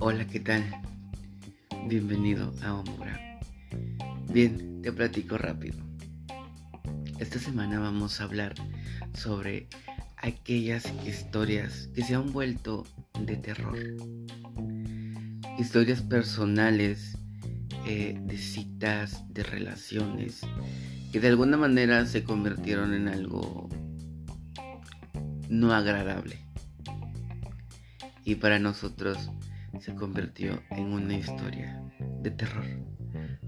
Hola, ¿qué tal? Bienvenido a Omura. Bien, te platico rápido. Esta semana vamos a hablar sobre aquellas historias que se han vuelto de terror. Historias personales, eh, de citas, de relaciones, que de alguna manera se convirtieron en algo no agradable. Y para nosotros se convirtió en una historia de terror.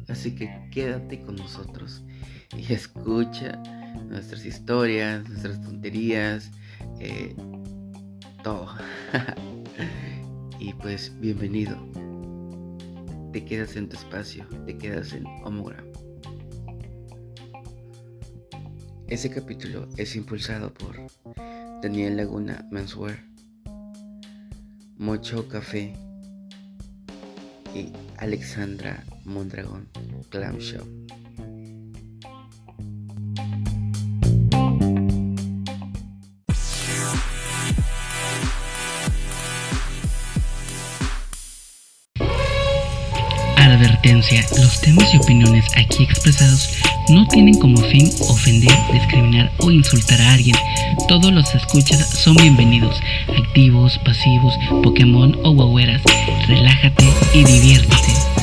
Así que quédate con nosotros y escucha nuestras historias, nuestras tonterías, eh, todo. y pues bienvenido. Te quedas en tu espacio, te quedas en Homogram. Ese capítulo es impulsado por Daniel Laguna Menswear, Mocho Café y Alexandra Mondragón Clam Show. Los temas y opiniones aquí expresados no tienen como fin ofender, discriminar o insultar a alguien. Todos los escuchas son bienvenidos, activos, pasivos, Pokémon o guagueras. Relájate y diviértete.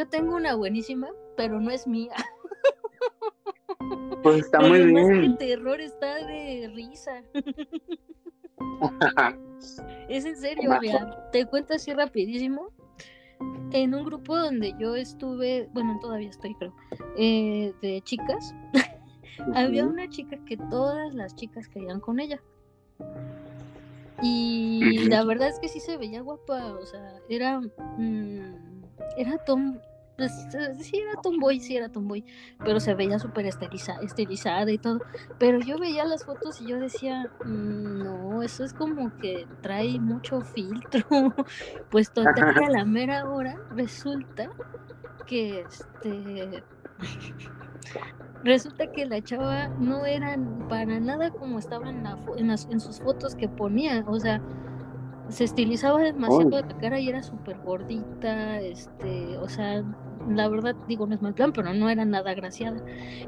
Yo tengo una buenísima, pero no es mía. Pues está Pero muy bien. que terror está de risa. Es en serio, mira, te cuento así rapidísimo. En un grupo donde yo estuve, bueno, todavía estoy, creo, eh, de chicas, había una chica que todas las chicas querían con ella. Y la verdad es que sí se veía guapa, o sea, era, mm, era tom, pues, eh, sí era tomboy, sí era tomboy, pero se veía súper estiliza- estilizada y todo. Pero yo veía las fotos y yo decía, "Mm, no, eso es como que trae mucho filtro. Pues total que a la mera hora resulta que este resulta que la chava no era para nada como estaba en, la en, las- en sus fotos que ponía, o sea, se estilizaba demasiado Ay. la cara y era súper gordita, este, o sea, la verdad digo no es mal plan, pero no era nada agraciada.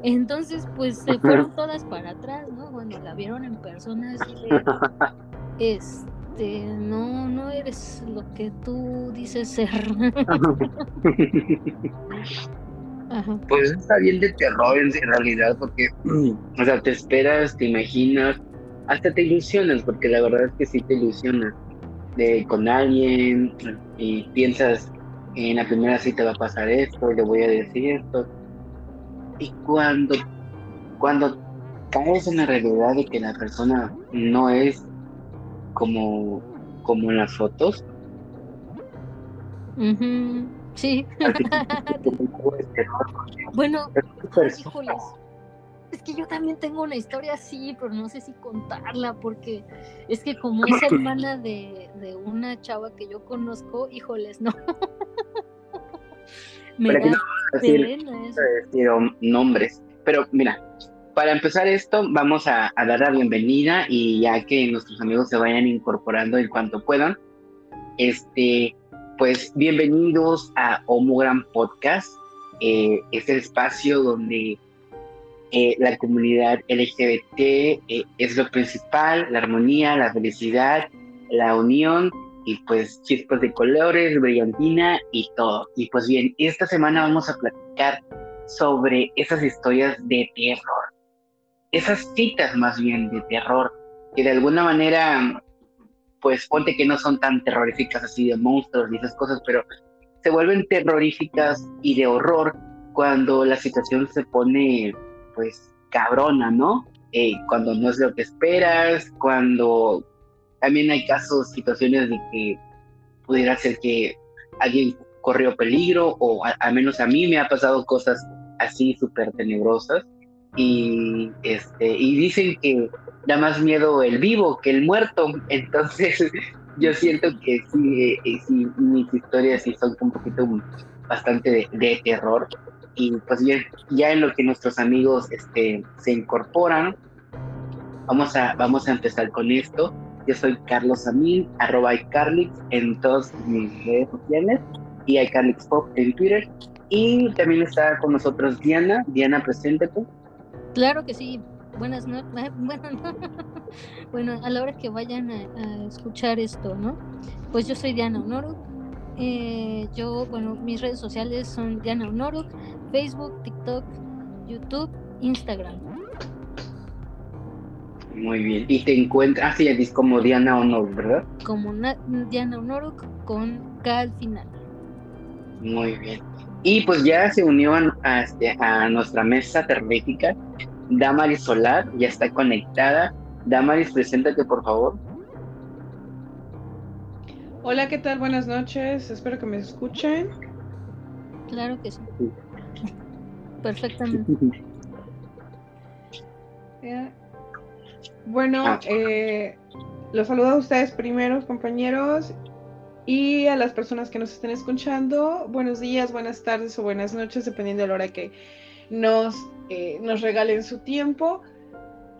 Entonces, pues se fueron todas para atrás, ¿no? Cuando la vieron en persona este, no, no eres lo que tú dices ser. Ajá. Pues está bien de terror en en realidad, porque, o sea, te esperas, te imaginas, hasta te ilusionas, porque la verdad es que sí te ilusionas de con alguien y piensas en la primera cita va a pasar esto, y le voy a decir esto. Y cuando, cuando caes en la realidad de que la persona no es como, como en las fotos, Sí. como es terror, Bueno, híjoles. Es que yo también tengo una historia así, pero no sé si contarla, porque es que como es hermana de, de una chava que yo conozco, híjoles, no. Me Para que da no pena eso. decir om- nombres. Pero mira, para empezar esto, vamos a, a dar la bienvenida y ya que nuestros amigos se vayan incorporando en cuanto puedan, este, pues bienvenidos a Homogram Podcast, eh, este espacio donde eh, la comunidad LGBT eh, es lo principal, la armonía, la felicidad, la unión y pues chispas de colores, brillantina y todo. Y pues bien, esta semana vamos a platicar sobre esas historias de terror, esas citas más bien de terror, que de alguna manera, pues ponte que no son tan terroríficas así de monstruos y esas cosas, pero se vuelven terroríficas y de horror cuando la situación se pone, pues, cabrona, ¿no? Eh, cuando no es lo que esperas, cuando también hay casos, situaciones de que pudiera ser que alguien corrió peligro o a- al menos a mí me ha pasado cosas así súper tenebrosas y este y dicen que da más miedo el vivo que el muerto. Entonces, yo siento que sí, eh, sí mis historias sí son un poquito bastante de, terror. Y pues ya, ya, en lo que nuestros amigos este, se incorporan, vamos a, vamos a empezar con esto. Yo soy Carlos Amin, arroba iCarlix en todas mis redes sociales y iCarlix Pop en Twitter. Y también está con nosotros Diana. Diana, preséntate. Claro que sí. Buenas noches. Bueno, a la hora que vayan a, escuchar esto, ¿no? Pues yo soy Diana Honoro. Eh, yo, bueno, mis redes sociales son Diana Honoro, Facebook, TikTok, YouTube, Instagram. Muy bien. Y te encuentras, así es como Diana Honor, ¿verdad? Como Diana Honoro con K al final. Muy bien. Y pues ya se unió a, este, a nuestra mesa terrífica Damaris Solar, ya está conectada. Damaris, preséntate por favor. Hola, ¿qué tal? Buenas noches. Espero que me escuchen. Claro que sí. Perfectamente. Bueno, ah. eh, los saludo a ustedes primeros, compañeros, y a las personas que nos estén escuchando. Buenos días, buenas tardes o buenas noches, dependiendo de la hora que nos, eh, nos regalen su tiempo.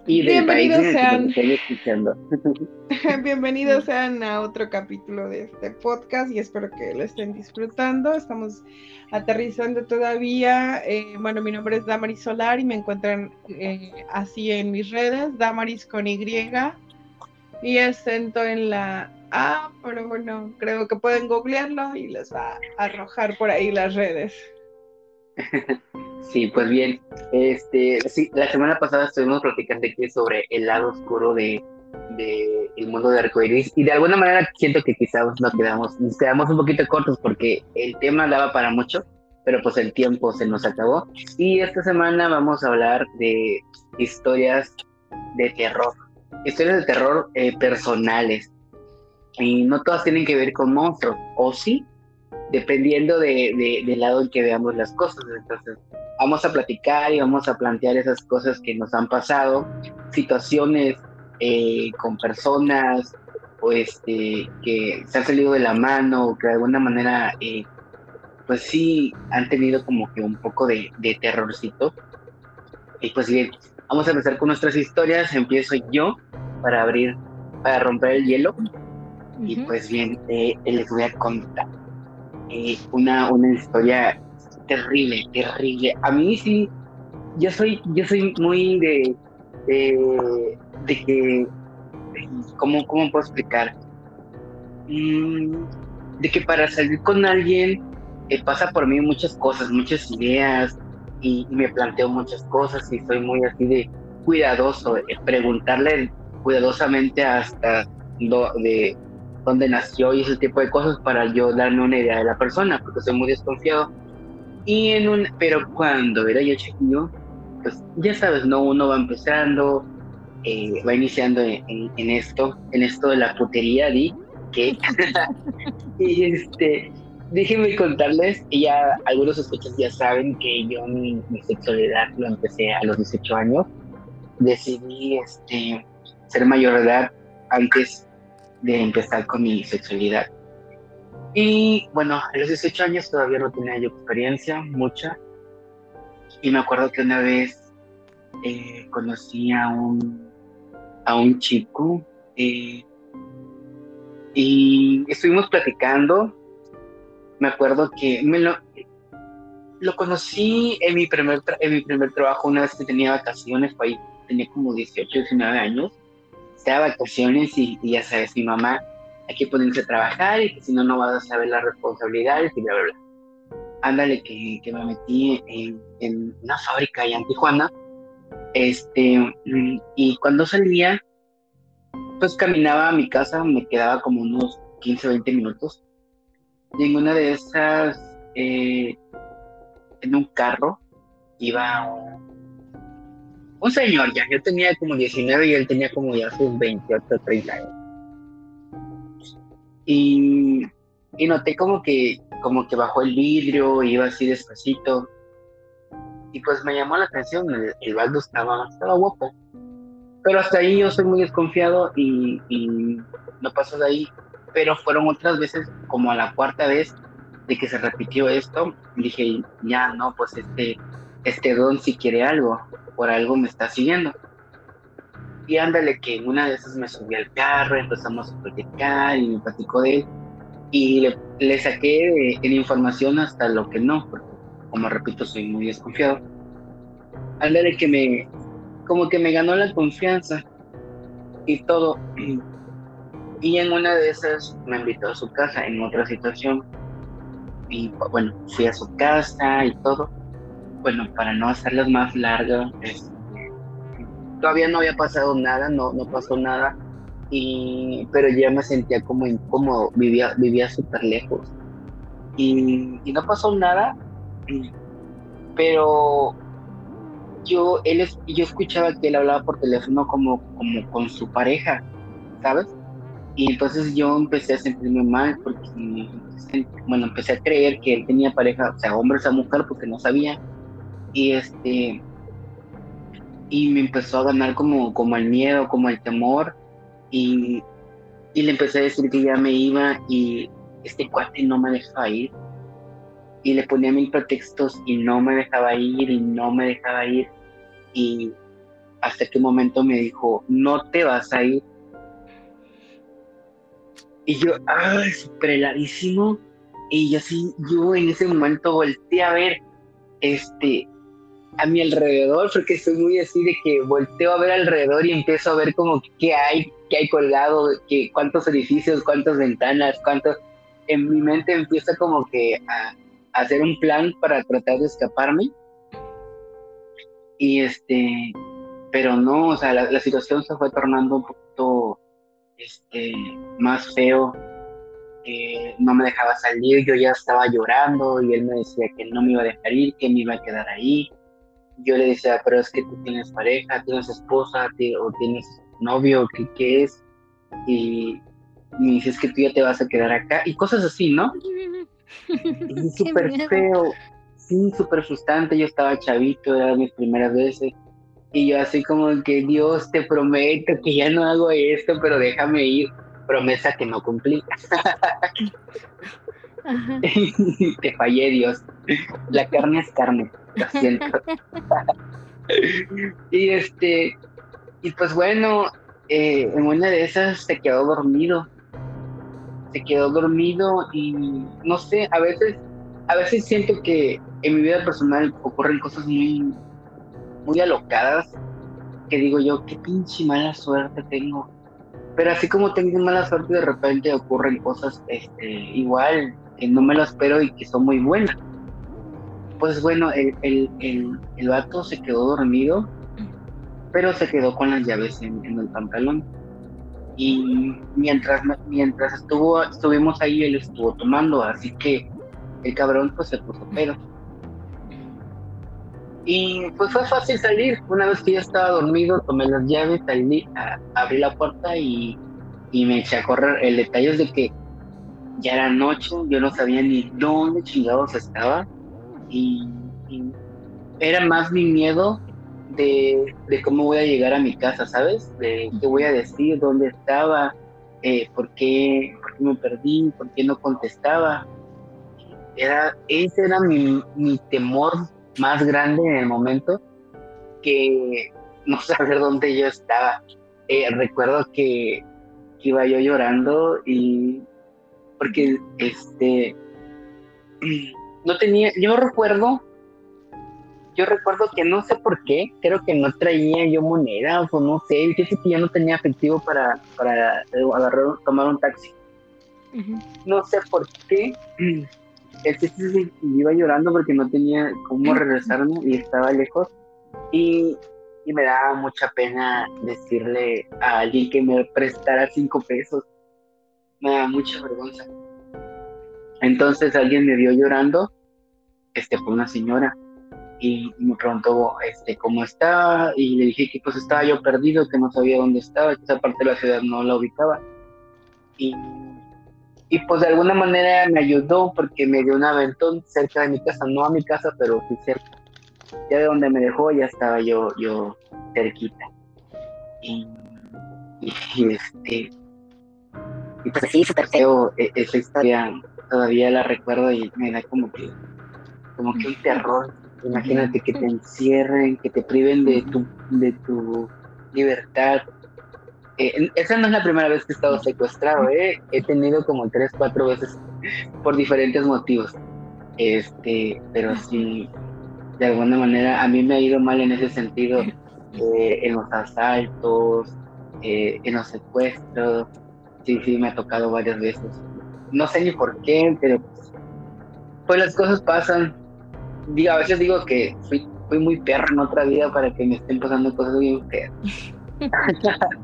Y bienvenidos sean, bienvenidos sean a otro capítulo de este podcast y espero que lo estén disfrutando. Estamos aterrizando todavía. Eh, bueno, mi nombre es Damaris Solar y me encuentran eh, así en mis redes, Damaris con Y y acento en la A, pero bueno, creo que pueden googlearlo y les va a arrojar por ahí las redes. Sí, pues bien, este, sí, la semana pasada estuvimos platicando aquí sobre el lado oscuro de, de el mundo de arcoiris y de alguna manera siento que quizás nos quedamos, nos quedamos un poquito cortos porque el tema daba para mucho, pero pues el tiempo se nos acabó. Y esta semana vamos a hablar de historias de terror, historias de terror eh, personales. Y no todas tienen que ver con monstruos, o sí, dependiendo de, del lado en que veamos las cosas. Entonces, vamos a platicar y vamos a plantear esas cosas que nos han pasado, situaciones eh, con personas o este, que se han salido de la mano o que de alguna manera, eh, pues sí, han tenido como que un poco de, terrorcito. Y pues bien, vamos a empezar con nuestras historias. Empiezo yo para abrir, para romper el hielo. Y pues bien, eh, les voy a contar eh, una, una historia terrible, terrible. A mí sí, yo soy, yo soy muy de, de, que, ¿cómo, ¿cómo, puedo explicar? Mm, de que para salir con alguien eh, pasa por mí muchas cosas, muchas ideas y, me planteo muchas cosas y soy muy así de cuidadoso, preguntarle cuidadosamente hasta de dónde nació y ese tipo de cosas para yo darme una idea de la persona, porque soy muy desconfiado. Y en un, pero cuando era yo chiquillo, pues ya sabes, ¿no? Uno va empezando, eh, va iniciando en, esto, en esto de la putería, di, que, y este, déjenme contarles, y ya algunos escuchas ya saben que yo mi, mi, sexualidad lo empecé a los 18 años, decidí, este, ser mayor de edad antes de empezar con mi sexualidad. Y bueno, a los 18 años todavía no tenía yo experiencia, mucha. Y me acuerdo que una vez eh, conocí a un, a un chico eh, y estuvimos platicando. Me acuerdo que me lo, lo conocí en mi, primer en mi primer trabajo una vez que tenía vacaciones, ahí tenía como 18, 19 años estaba vacaciones y, ya sabes, mi mamá, hay que ponerse a trabajar y que si no, no vas a saber las responsabilidades y bla, bla, bla. Ándale, que, que me metí en, en, una fábrica allá en Tijuana. Este, y cuando salía, pues caminaba a mi casa, me quedaba como unos 15, 20 minutos. Y en una de esas, eh, en un carro, iba un, un señor ya, yo tenía como 19 y él tenía como ya sus 28, 30 años. Y, noté como que, como que bajó el vidrio, iba así despacito. Y pues me llamó la atención, el, el baldo estaba, estaba guapo. pero hasta ahí yo soy muy desconfiado y no pasó de ahí. Pero fueron otras veces, como a la cuarta vez de que se repitió esto, dije, ya no, pues este, este don si quiere algo, por algo me está siguiendo. Y ándale que en una de esas me subí al carro, empezamos a platicar y me platicó de él. Y le, saqué en información hasta lo que no, porque como repito, soy muy desconfiado. Ándale que me, como que me ganó la confianza y todo. Y en una de esas me invitó a su casa en otra situación. Y bueno, fui a su casa y todo. Bueno, para no hacerlas más largas, todavía no había pasado nada, no, no pasó nada. Y, pero ya me sentía como incómodo, vivía, vivía súper lejos. Y, y no pasó nada, pero yo, él, yo escuchaba que él hablaba por teléfono como, como con su pareja, ¿sabes? Y entonces yo empecé a sentirme mal porque, bueno, empecé a creer que él tenía pareja, o sea, hombre o mujer, porque no sabía. Y este, y me empezó a ganar como, como el miedo, como el temor. Y, y le empecé a decir que ya me iba y este cuate no me dejaba ir y le ponía mil pretextos y no me dejaba ir y no me dejaba ir. Y hasta un momento me dijo, no te vas a ir. Y yo, ay, súper heladísimo. Y así, yo en ese momento volteé a ver, este, a mi alrededor, porque soy muy así de que volteo a ver alrededor y empiezo a ver como qué hay, qué hay colgado, que, cuántos edificios, cuántas ventanas, cuántos... En mi mente empieza como que a, hacer un plan para tratar de escaparme. Y este, pero no, o sea, la, situación se fue tornando un poquito este, más feo. no me dejaba salir, yo ya estaba llorando y él me decía que no me iba a dejar ir, que me iba a quedar ahí. Yo le decía, pero es que tú tienes pareja, tienes esposa o tienes novio, ¿qué, qué es? Y me dices que tú ya te vas a quedar acá y cosas así, ¿no? súper feo, sí, súper frustrante. Yo estaba chavito, era mis primeras veces. Y yo así como que Dios, te prometo que ya no hago esto, pero déjame ir. Promesa que no cumplí. te fallé, Dios. La carne es carne, lo siento. y este, y pues bueno, eh, en una de esas se quedó dormido se quedó dormido y no sé, a veces, a veces siento que en mi vida personal ocurren cosas muy, muy alocadas que digo yo, qué pinche mala suerte tengo. Pero así como tengo mala suerte, de repente ocurren cosas este, igual que no me lo espero y que son muy buenas. Pues bueno, el, el, el, el vato se quedó dormido, pero se quedó con las llaves en, el pantalón y mientras, mientras estuvo, estuvimos ahí, él estuvo tomando, así que el cabrón pues se puso pedo. Y pues fue fácil salir, una vez que ya estaba dormido, tomé las llaves, salí, abrí la puerta y, y me eché a correr. El detalle es de que ya era noche, yo no sabía ni dónde chingados estaba y, era más mi miedo de, cómo voy a llegar a mi casa, ¿sabes? De qué voy a decir, dónde estaba, eh, por, qué, me perdí, por qué no contestaba. Era, ese era mi, temor más grande en el momento, que no saber dónde yo estaba. Eh, recuerdo que, iba yo llorando y porque este no tenía, yo recuerdo yo recuerdo que no sé por qué, creo que no traía yo moneda o no sé, dice que ya no tenía efectivo para, para eh, agarrar, tomar un taxi. No sé por qué. Sí iba llorando porque no tenía cómo regresarme y estaba lejos. Y, y me daba mucha pena decirle a alguien que me prestara cinco pesos. Me daba mucha vergüenza. Entonces alguien me vio llorando, este, fue una señora y me preguntó este, cómo estaba y le dije que pues estaba yo perdido, que no sabía dónde estaba, que esa parte de la ciudad no la ubicaba. Y, y pues de alguna manera me ayudó porque me dio un aventón cerca de mi casa, no a mi casa, pero sí cerca. Ya de donde me dejó ya estaba yo, yo cerquita. Y, este. Y pues sí, súper feo. e- Esa historia todavía la recuerdo y me da como que. Como que un terror. Imagínate que te encierren, que te priven de tu, de tu libertad. Eh, esa no es la primera vez que he estado secuestrado, ¿eh? He tenido como tres, cuatro veces por diferentes motivos. Este, pero sí, de alguna manera a mí me ha ido mal en ese sentido, eh, en los asaltos, eh, en los secuestros. Sí, sí, me ha tocado varias veces. No sé ni por qué, pero pues, las cosas pasan. Digo, a veces digo que fui, fui muy perro en otra vida para que me estén pasando cosas bien feas.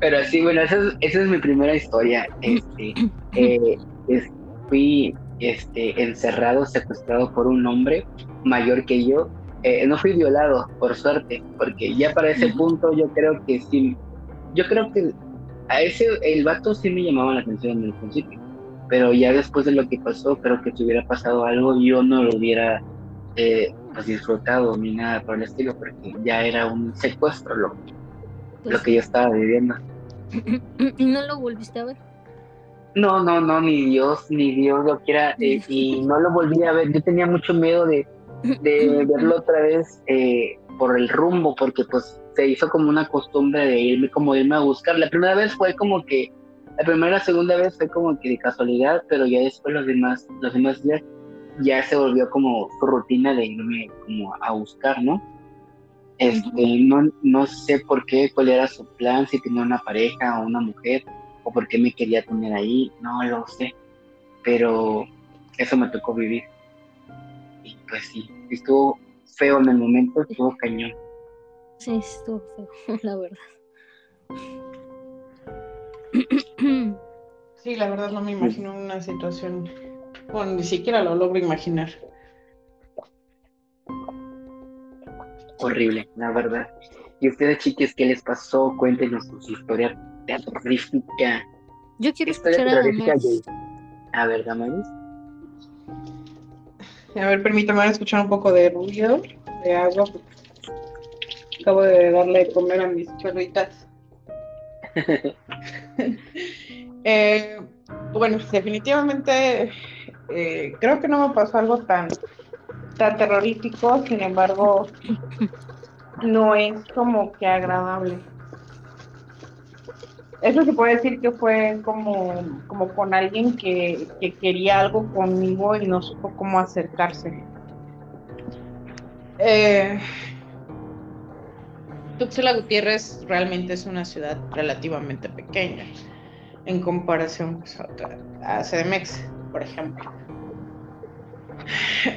Pero sí, bueno, esa es, esa es mi primera historia. Este, eh, es- fui este, encerrado, secuestrado por un hombre mayor que yo. Eh, no fui violado, por suerte, porque ya para ese punto yo creo que sí, yo creo que a ese, el vato sí me llamaba la atención en el principio, pero ya después de lo que pasó, creo que si hubiera pasado algo, yo no lo hubiera eh, pues, disfrutado ni nada por el estilo, porque ya era un secuestro lo, Pues lo que yo estaba viviendo. ¿Y no lo volviste a ver? No, no, no, ni Dios, ni Dios lo quiera, eh, y no lo volví a ver. Yo tenía mucho miedo de, de verlo otra vez eh, por el rumbo, porque pues se hizo como una costumbre de irme, como irme a buscar. La primera vez fue como que, la primera segunda vez fue como que de casualidad, pero ya después los demás, los demás días ya se volvió como su rutina de irme como a buscar, ¿no? Este, no, no sé por qué, cuál era su plan, si tenía una pareja o una mujer, o por qué me quería tener ahí, no lo sé, pero eso me tocó vivir. Y pues sí, estuvo feo en el momento, estuvo cañón. Sí, estuvo feo, la verdad. Sí, la verdad no me imagino una situación, bueno, ni siquiera lo logro imaginar. Horrible, la verdad. Y ustedes, chiques, ¿qué les pasó? Cuéntenos su historia terrorífica. Yo quiero escuchar a Damaris. A ver, Damaris. A ver, permítame escuchar un poco de ruido, de agua. Acabo de darle de comer a mis perritas. Eh, bueno, definitivamente eh, creo que no me pasó algo tan, tan terrorífico, sin embargo, no es como que agradable. Eso se puede decir que fue como, como con alguien que, que quería algo conmigo y no supo cómo acercarse. Eh, Tuxtla Gutiérrez realmente es una ciudad relativamente pequeña en comparación pues, a, otra- CDMX, por ejemplo.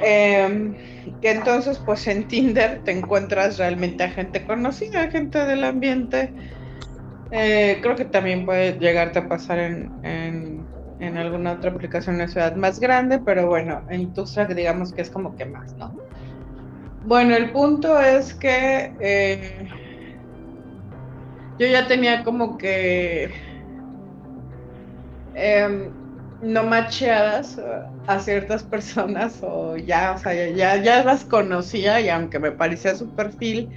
Eh, que entonces, pues en Tinder te encuentras realmente a gente conocida, gente del ambiente. Eh, creo que también puede llegarte a pasar en, en, en alguna otra aplicación en ciudad más grande, pero bueno, en Tuxtla digamos que es como que más, ¿no? Bueno, el punto es que eh, yo ya tenía como que em, no macheadas a ciertas personas o ya, o sea, ya, ya las conocía y aunque me parecía su perfil,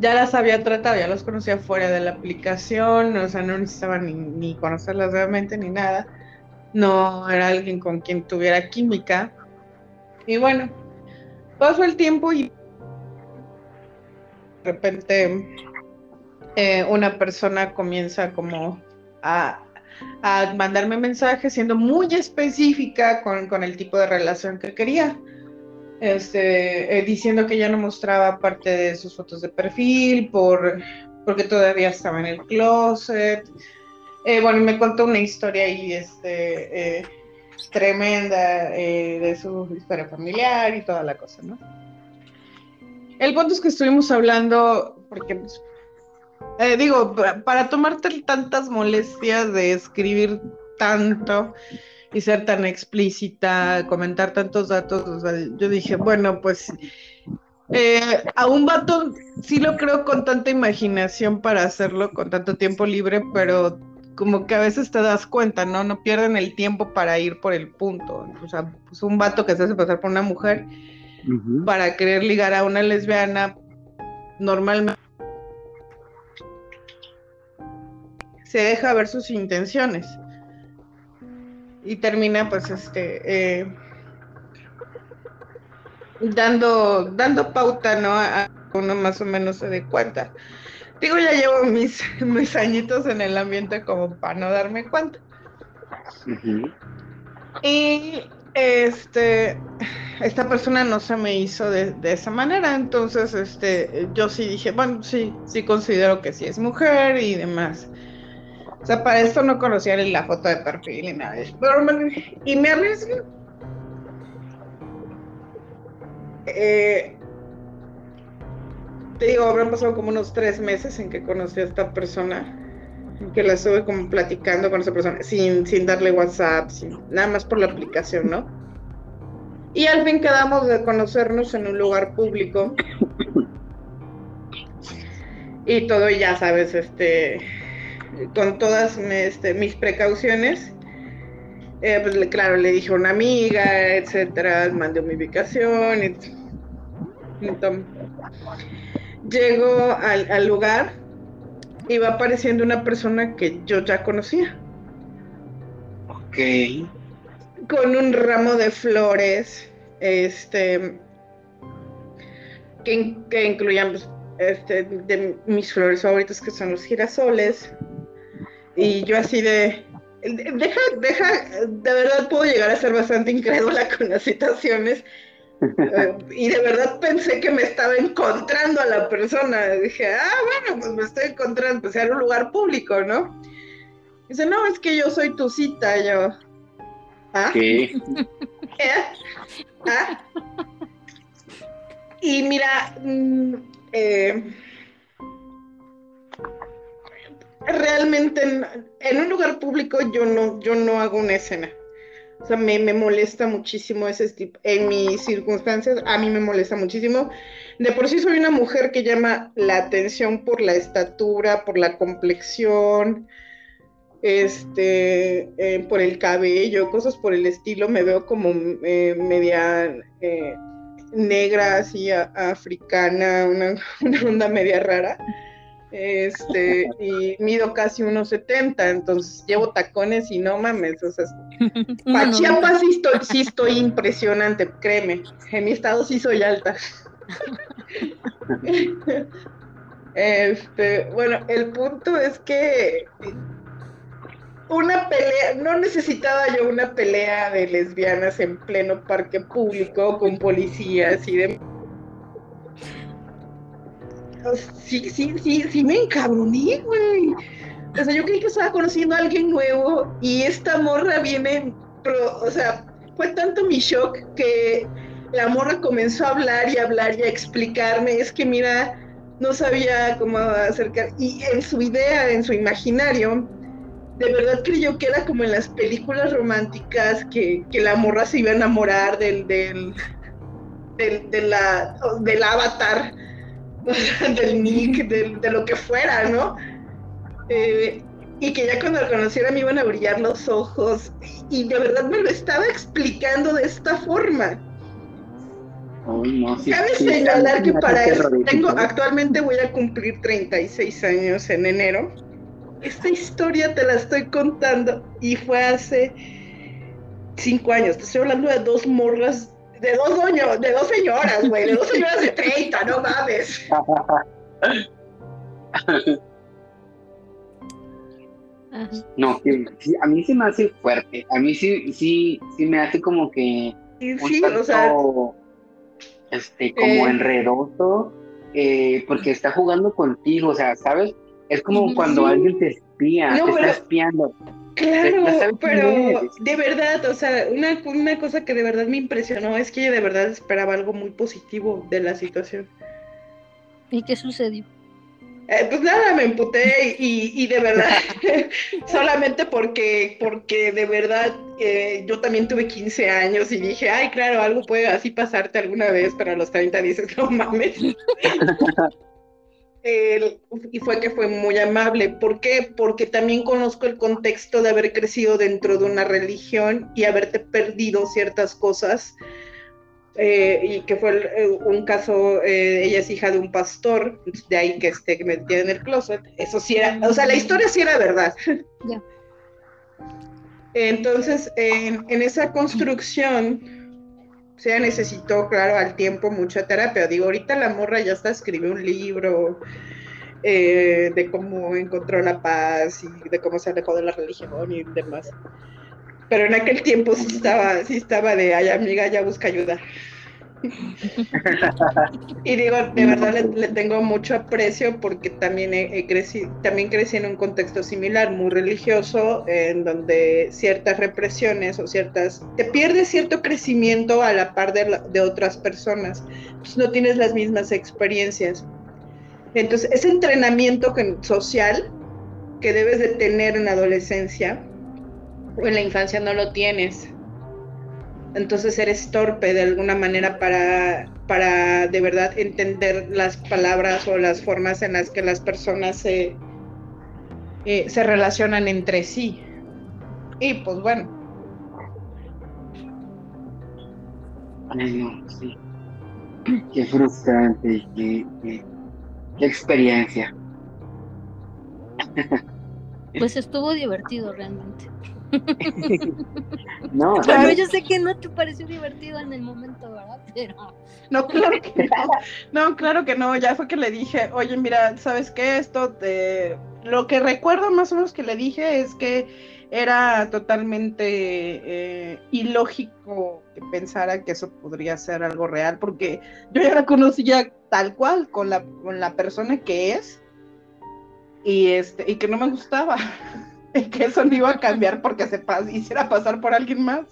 ya las había tratado, ya los conocía fuera de la aplicación, o sea, no necesitaba ni, ni conocerlas realmente ni nada. No era alguien con quien tuviera química. Y bueno, pasó el tiempo y de repente eh, una persona comienza como a, a mandarme mensajes siendo muy específica con, con el tipo de relación que quería. Este, eh, diciendo que ya no mostraba parte de sus fotos de perfil por, porque todavía estaba en el closet. Eh, bueno, me contó una historia ahí este, eh, tremenda eh, de su historia familiar y toda la cosa, ¿no? El punto es que estuvimos hablando, porque eh, digo, para, para tomarte tantas molestias de escribir tanto y ser tan explícita, comentar tantos datos, o sea, yo dije, bueno, pues eh, a un vato sí lo creo con tanta imaginación para hacerlo, con tanto tiempo libre, pero como que a veces te das cuenta, ¿no? No pierden el tiempo para ir por el punto. O sea, pues un vato que se hace pasar por una mujer para querer ligar a una lesbiana, normalmente se deja ver sus intenciones. Y termina pues este eh, dando, dando pauta, ¿no? A uno más o menos se dé cuenta. Digo, ya llevo mis, mis añitos en el ambiente como para no darme cuenta. Y este, esta persona no se me hizo de, esa manera, entonces este, yo sí dije, bueno, sí, sí considero que sí es mujer y demás. O sea, para esto no conocía la foto de perfil y nada. Pero y me arriesgué. Eh, te digo, habrán pasado como unos tres meses en que conocí a esta persona, que la estuve como platicando con esa persona, sin, sin darle WhatsApp, sin, nada más por la aplicación, ¿no? Y al fin quedamos de conocernos en un lugar público. Y todo, ya sabes, este, con todas este, mis precauciones. Eh, pues claro, le dije a una amiga, etcétera, mandé mi ubicación. Y, llego al, lugar y va apareciendo una persona que yo ya conocía. Ok. Con un ramo de flores, este, que, incluían pues, este, de mis flores favoritas que son los girasoles. Y yo así de, deja, deja, de verdad puedo llegar a ser bastante incrédula con las citaciones y de verdad pensé que me estaba encontrando a la persona. Dije, ah, bueno, pues me estoy encontrando, pues era un lugar público, ¿no? Dice, no, es que yo soy tu cita, yo. ¿Ah? ¿Qué? ¿Eh? ¿Ah? Y mira, mm, eh, realmente en, un lugar público yo no, yo no hago una escena. O sea, me, molesta muchísimo ese tipo, en mis circunstancias, a mí me molesta muchísimo. De por sí soy una mujer que llama la atención por la estatura, por la complexión, este, eh, por el cabello, cosas por el estilo. Me veo como eh, media eh, negra, así africana, una, una onda media rara este, y mido casi unos 70, entonces llevo tacones y no mames, o sea, para Chiapas sí estoy, impresionante, créeme, en mi estado sí soy alta. Este, bueno, el punto es que una pelea, no necesitaba yo una pelea de lesbianas en pleno parque público con policías y demás sí, sí, sí, sí me encabroné, güey. O sea, yo creí que estaba conociendo a alguien nuevo y esta morra viene, o sea, fue tanto mi shock que la morra comenzó a hablar y hablar y a explicarme, es que mira, no sabía cómo acercar, y en su idea, en su imaginario, de verdad creyó que era como en las películas románticas, que, que la morra se iba a enamorar del, del, del, de del avatar del nick, de lo que fuera, ¿no? Eh, y que ya cuando lo conociera me iban a brillar los ojos y de verdad me lo estaba explicando de esta forma. Cabe señalar que para eso tengo, actualmente voy a cumplir 36 años en enero. Esta historia te la estoy contando y fue hace 5 años. Te estoy hablando de dos morras de dos doños, de dos señoras, güey, de dos señoras de 30, no mames. No, a mí sí me hace fuerte, a mí sí, sí, sí me hace como que sí, o sea, este, como eh, enredoso, eh, porque está jugando contigo, o sea, ¿sabes? Es como cuando alguien te espía, te está espiando. Claro, pero de verdad, o sea, una, una cosa que de verdad me impresionó es que yo de verdad esperaba algo muy positivo de la situación. ¿Y qué sucedió? Eh, pues nada, me emputé y, de verdad, solamente porque, porque de verdad eh, yo también tuve 15 años y dije, ay, claro, algo puede así pasarte alguna vez, pero a los 30 dices, no mames. y fue que fue muy amable. ¿Por qué? Porque también conozco el contexto de haber crecido dentro de una religión y haberte perdido ciertas cosas eh, y que fue eh, un caso, eh, ella es hija de un pastor, de ahí que esté metida en el closet, eso sí era, o sea, la historia sí era verdad. Ya. Entonces, en, en esa construcción, se necesitó, claro, al tiempo mucha terapia. Digo, ahorita la morra ya está, escribe un libro eh, de cómo encontró la paz y de cómo se alejó de la religión y demás. Pero en aquel tiempo sí estaba, sí estaba de, ay amiga, ya busca ayuda. Y digo, de verdad le, tengo mucho aprecio porque también he, he creci- también crecí en un contexto similar, muy religioso, en donde ciertas represiones o ciertas, te pierdes cierto crecimiento a la par de, otras personas, pues no tienes las mismas experiencias. Entonces, ese entrenamiento social que debes de tener en la adolescencia o en la infancia no lo tienes. Entonces eres torpe de alguna manera para, para de verdad entender las palabras o las formas en las que las personas se, eh, se relacionan entre sí. Y pues bueno, Ay, no, sí. Qué frustrante, qué, qué, qué experiencia. Pues estuvo divertido realmente. No, Bueno, yo sé que no te pareció divertido en el momento, ¿verdad? Pero no, claro que no. No, claro que no. Ya fue que le dije, oye, mira, ¿sabes qué? Esto de... Lo que recuerdo más o menos que le dije es que era totalmente eh, ilógico que pensara que eso podría ser algo real, porque yo ya la conocía tal cual, con la, con la persona que es, y, este, y que no me gustaba, que eso no iba a cambiar porque se pas- hiciera pasar por alguien más.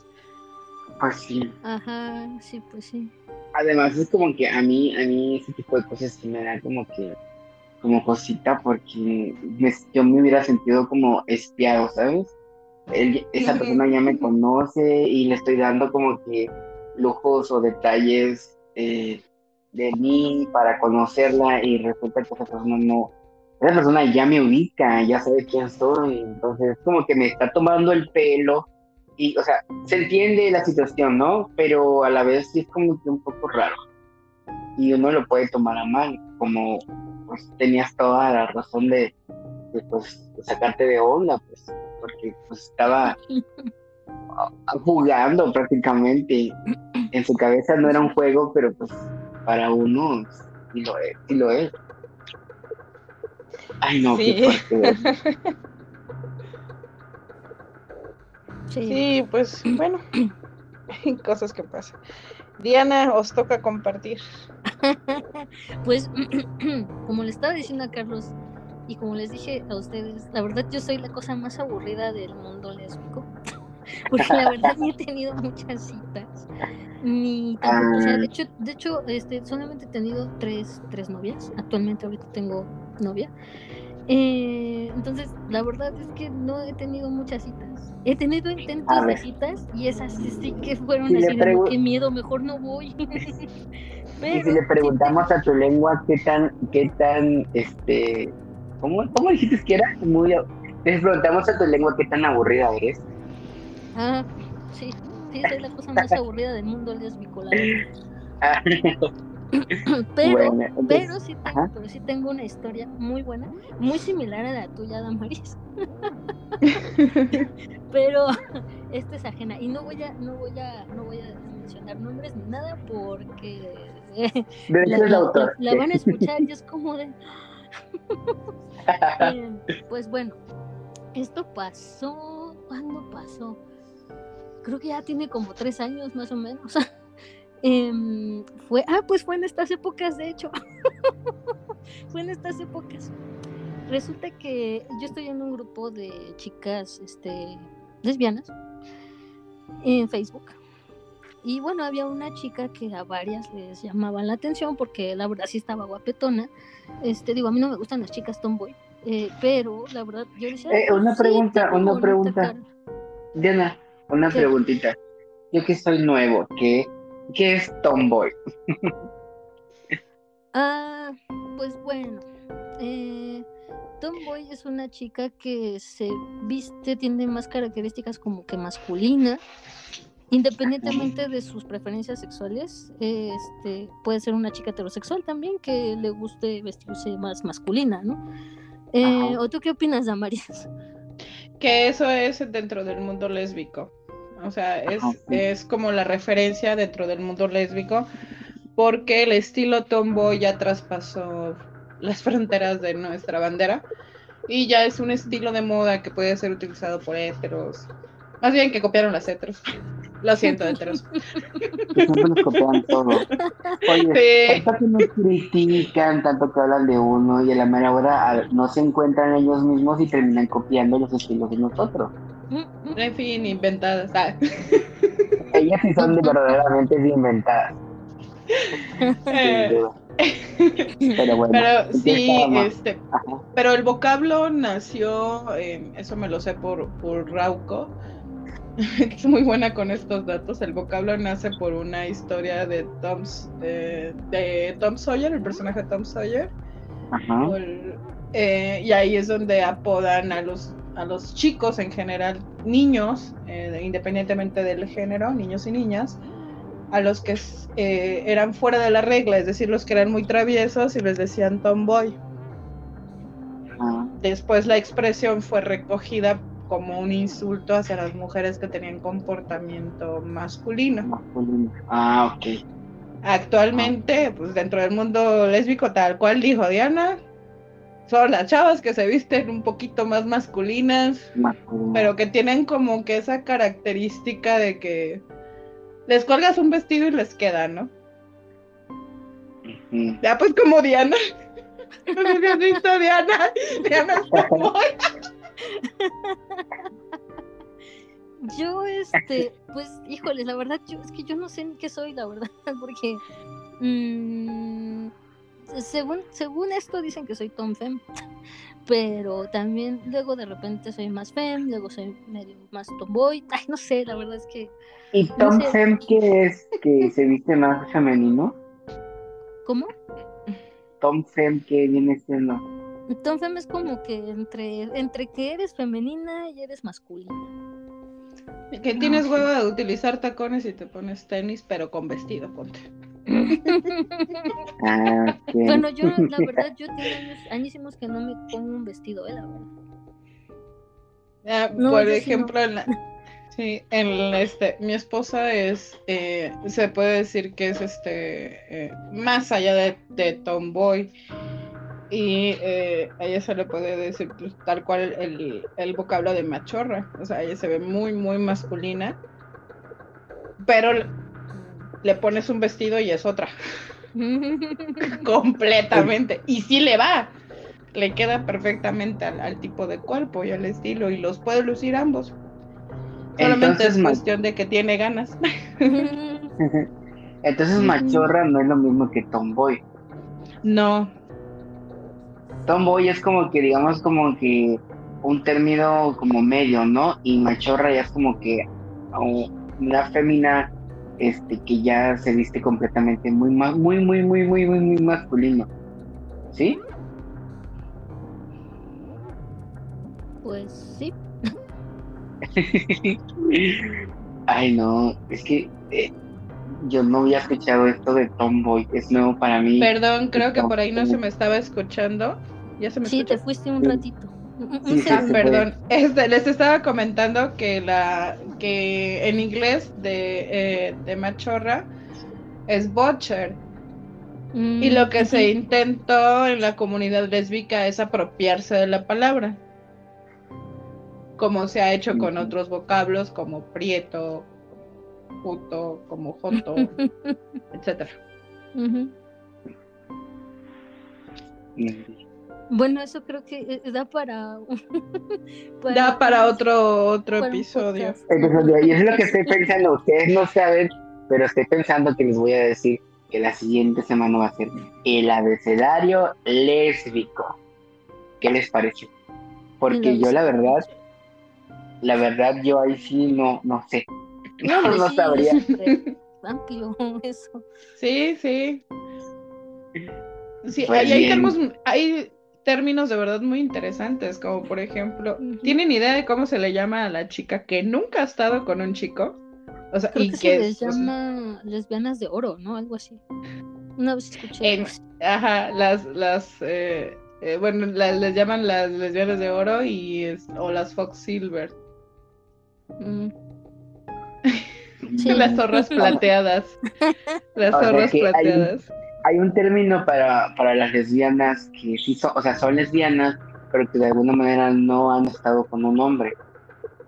pues sí. Ajá, sí, pues sí. Además es como que a mí, a mí ese tipo de cosas sí me da como que, como cosita porque me- yo me hubiera sentido como espiado, ¿sabes? Él- esa persona ya me conoce y le estoy dando como que lujos o detalles eh, de mí para conocerla y resulta que esa persona no, esa persona ya me ubica, ya sabe quién soy, entonces como que me está tomando el pelo y, o sea, se entiende la situación, ¿no? Pero a la vez sí es como que un poco raro. Y uno lo puede tomar a mal, como pues tenías toda la razón de, de, pues sacarte de onda, pues, porque pues estaba jugando prácticamente. En su cabeza no era un juego, pero pues para uno sí lo es. Sí lo es. Ay, no, Sí. qué fuerte. Sí. Sí, pues bueno, cosas que pasan. Diana, os toca compartir. Pues, como le estaba diciendo a Carlos y como les dije a ustedes, la verdad yo soy la cosa más aburrida del mundo lésbico. Porque la verdad ni he tenido muchas citas. Ni tampoco, o sea, de hecho, de hecho, este, solamente he tenido tres, tres novias. Actualmente ahorita tengo novia. Eh, entonces, la verdad es que no he tenido muchas citas. He tenido intentos de citas y esas sí, que fueron Si así de pregu- qué miedo, mejor no voy. Y si le preguntamos a tu lengua qué tan, qué tan, este, ¿cómo, cómo dijiste que era? Muy, les preguntamos a tu lengua qué tan aburrida eres. Ah, sí, sí, soy la cosa más aburrida del mundo la verdad. Ah, Pero, bueno, entonces, pero sí tengo, ajá. pero sí tengo una historia muy buena, muy similar a la tuya, Damaris. pero esta es ajena y no voy a, no voy a, no voy a mencionar nombres ni nada porque eh, la, autor. la- la van a escuchar y es como de Eh, pues bueno, esto pasó, ¿cuándo pasó? Creo que ya tiene como tres años más o menos. Em, fue, ah, pues fue en estas épocas, de hecho. fue en estas épocas. Resulta que yo estoy en un grupo de chicas este, lesbianas en Facebook. Y bueno, había una chica que a varias les llamaban la atención porque la verdad sí estaba guapetona. Este, digo, a mí no me gustan las chicas tomboy, eh, pero la verdad yo decía. Eh, "Ah, una sí, pregunta, una pregunta. cara". Diana, una ¿Qué? preguntita. Yo que soy nuevo, ¿qué, qué es Tomboy? Ah, pues bueno, eh, Tomboy es una chica que se viste, tiene más características como que masculina, independientemente de sus preferencias sexuales, este, puede ser una chica heterosexual también que le guste vestirse más masculina, ¿no? Eh, ¿O tú qué opinas, Damaris? Que eso es dentro del mundo lésbico. O sea, es, es como la referencia dentro del mundo lésbico, porque el estilo tomboy ya traspasó las fronteras de nuestra bandera y ya es un estilo de moda que puede ser utilizado por heteros. Más bien que copiaron las heteros. Lo siento, heteros. Siempre nos copian todo. Oye, sí. que nos critican tanto que hablan de uno y a la mera hora no se encuentran ellos mismos y terminan copiando los estilos de nosotros. En fin, inventadas. Ah. Ellas sí son verdaderamente inventadas. Eh, pero bueno. Pero sí, este, pero el vocablo nació, eso me lo sé por, por Rauco, es muy buena con estos datos. El vocablo nace por una historia de Tom, de Tom Sawyer, el personaje de Tom Sawyer. Eh, y ahí es donde apodan a los, a los chicos en general, niños, eh, independientemente del género, niños y niñas, a los que eh, eran fuera de la regla, es decir, los que eran muy traviesos y les decían tomboy. Después la expresión fue recogida como un insulto hacia las mujeres que tenían comportamiento masculino. Masculino. Ah, ok. Actualmente, pues dentro del mundo lésbico, tal cual dijo Diana, son las chavas que se visten un poquito más masculinas, pero que tienen como que esa característica de que les colgas un vestido y les queda, ¿no? Ya pues como Diana. No sé has visto Diana. Diana está. Yo, este, pues, híjole, la verdad, yo, es que yo no sé ni qué soy, la verdad, porque mmm, según, según esto dicen que soy Tom Fem, pero también luego de repente soy más Fem, luego soy medio más Tomboy, ay, no sé, la verdad es que... ¿Y Tom Fem qué es? ¿Que se viste más femenino? ¿Cómo? Tom Fem que viene siendo... Tom es como que entre, entre que eres femenina y eres masculina. Que tienes huevo de utilizar tacones y te pones tenis, pero con vestido, ponte. Ah, bueno, yo, la verdad, yo tengo años, añísimos que no me pongo un vestido, ¿eh? La verdad. Ah, por ejemplo, en la, sí, en este, mi esposa es, eh, se puede decir que es este, eh, más allá de, de tomboy y eh, a ella se le puede decir pues, tal cual el, el, vocablo de machorra. O sea, ella se ve muy, muy masculina. Pero le pones un vestido y es otra. Completamente. Y sí le va. Le queda perfectamente al, tipo de cuerpo y al estilo. Y los puede lucir ambos. Solamente es cuestión de que tiene ganas. Entonces machorra no es lo mismo que tomboy. No, tomboy es como que, digamos, como que un término como medio, ¿no? Y machorra ya es como que una fémina este, que ya se viste completamente muy, muy, muy, muy, muy, muy, muy masculino. ¿Sí? Pues sí. Ay, no, es que eh, yo no había escuchado esto de Tomboy, es nuevo para mí. Perdón, creo que por ahí no se me estaba escuchando. ¿Ya se me sí, te fuiste un ratito. Ah, perdón. Este, les estaba comentando que la que en inglés de, eh, de machorra es butcher. y lo que se mm, intentó en la comunidad lésbica es apropiarse de la palabra. Como se ha hecho con otros vocablos como prieto, puto, como joto, etcétera. Bueno, eso creo que eh, da para, da para otro otro episodio. Y es lo que estoy pensando. Ustedes no saben, pero estoy pensando que les voy a decir que la siguiente semana va a ser el abecedario lésbico. ¿Qué les parece? Porque yo la verdad, la verdad yo ahí sí no no sé. No, no, sabría. Amplio eso. Sí, sí. Sí, pues ahí hay, hay términos de verdad muy interesantes, como por ejemplo, ¿tienen idea de cómo se le llama a la chica que nunca ha estado con un chico? O sea, Creo y que, que se les es- o sea, llama lesbianas de oro, ¿no? Algo así. Una vez escuché. En- ajá, las, las, eh, eh, bueno, les llaman las lesbianas de oro y es- o las Fox Silver, Mm, Sí. las zorras plateadas, las O zorras que hay plateadas. Hay un término para, para las lesbianas que sí son, o sea, son lesbianas, pero que de alguna manera no han estado con un hombre.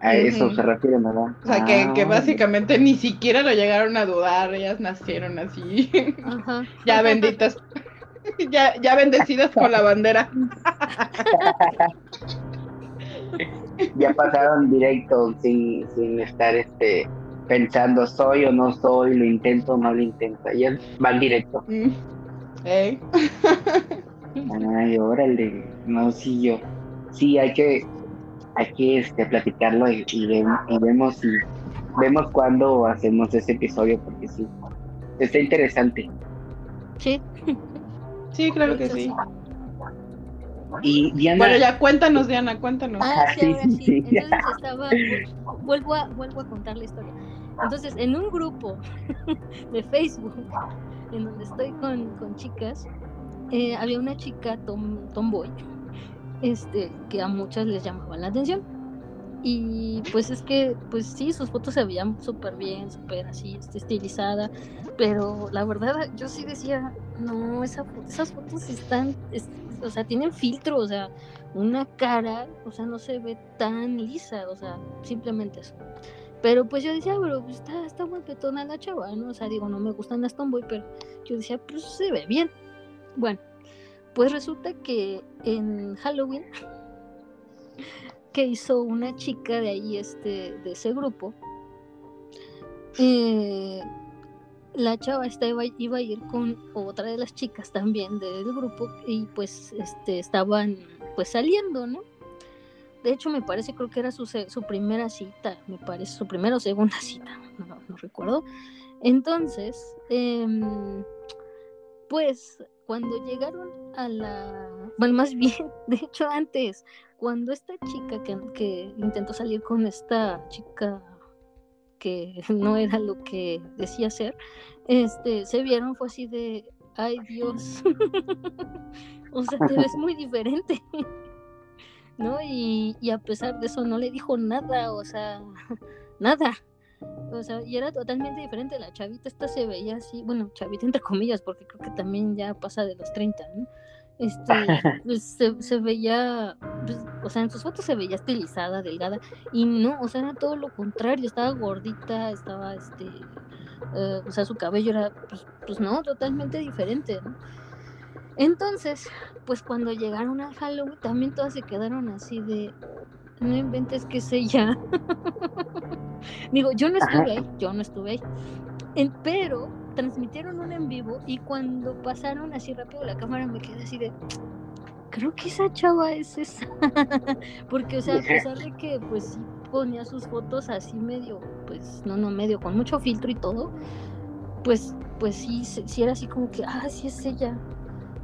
A eso se refieren, ¿verdad? O sea, que, que Ah, básicamente ni siquiera lo llegaron a dudar, ellas nacieron así, Ajá. ya benditas, ya, ya bendecidas con la bandera. Ya pasaron directo sin, sin estar este pensando soy o no soy, lo intento o no lo intento. Ya van directo. Mm. Ey. Ay, órale. No, sí, yo. Sí, hay que, hay que este, platicarlo y, y, ve- y vemos si vemos cuándo hacemos ese episodio porque sí. Está interesante. Sí. Sí, claro que sí. Y Diana, Bueno, ya cuéntanos, Diana, cuéntanos. Ah, sí, Sí, ahora sí. Entonces estaba, vuelvo a, vuelvo a contar la historia. Entonces, en un grupo de Facebook, en donde estoy con, con chicas, eh, había una chica tom, tomboy, este, que a muchas les llamaba la atención. Y pues es que, pues sí, sus fotos se veían súper bien, súper así, este, estilizada, pero la verdad yo sí decía, no, esa, esas fotos están, es- o sea, tienen filtro, o sea, una cara, o sea, no se ve tan lisa, o sea, simplemente eso. Pero pues yo decía, pero pues, está, está guapetona la chava, ¿no? O sea, digo, no me gustan las tomboy, pero yo decía, pues se ve bien. Bueno, pues resulta que en Halloween que hizo una chica de ahí, este, de ese grupo, eh, la chava esta iba, iba a ir con otra de las chicas también del grupo y pues este estaban pues saliendo, ¿no? De hecho me parece creo que era su, su primera cita, me parece su primera o segunda cita, no, no recuerdo. Entonces, em, pues cuando llegaron a la, bueno más bien, de hecho antes, cuando esta chica que, que intentó salir con esta chica que no era lo que decía ser, este, se vieron fue así de, ay Dios, o sea, te ves muy diferente, ¿no? Y, y a pesar de eso no le dijo nada, o sea, nada. O sea, y era totalmente diferente. La chavita esta se veía así, bueno, chavita entre comillas, porque creo que también ya pasa de los 30, ¿no? Este, pues, se, se veía, pues, o sea, en sus fotos se veía estilizada, delgada, y no, o sea, era todo lo contrario, estaba gordita, estaba, este, eh, o sea, su cabello era, pues, pues no, totalmente diferente, ¿no? Entonces, pues cuando llegaron al Halloween, también todas se quedaron así de, no inventes que es ella. Digo, yo no estuve ahí, yo no estuve ahí. En- pero transmitieron un en vivo y cuando pasaron así rápido la cámara me quedé así de, creo que esa chava es esa. Porque, o sea, a pesar de que pues sí ponía sus fotos así medio, pues no, no medio, con mucho filtro y todo, pues, pues sí sí era así como que, ah, sí es ella.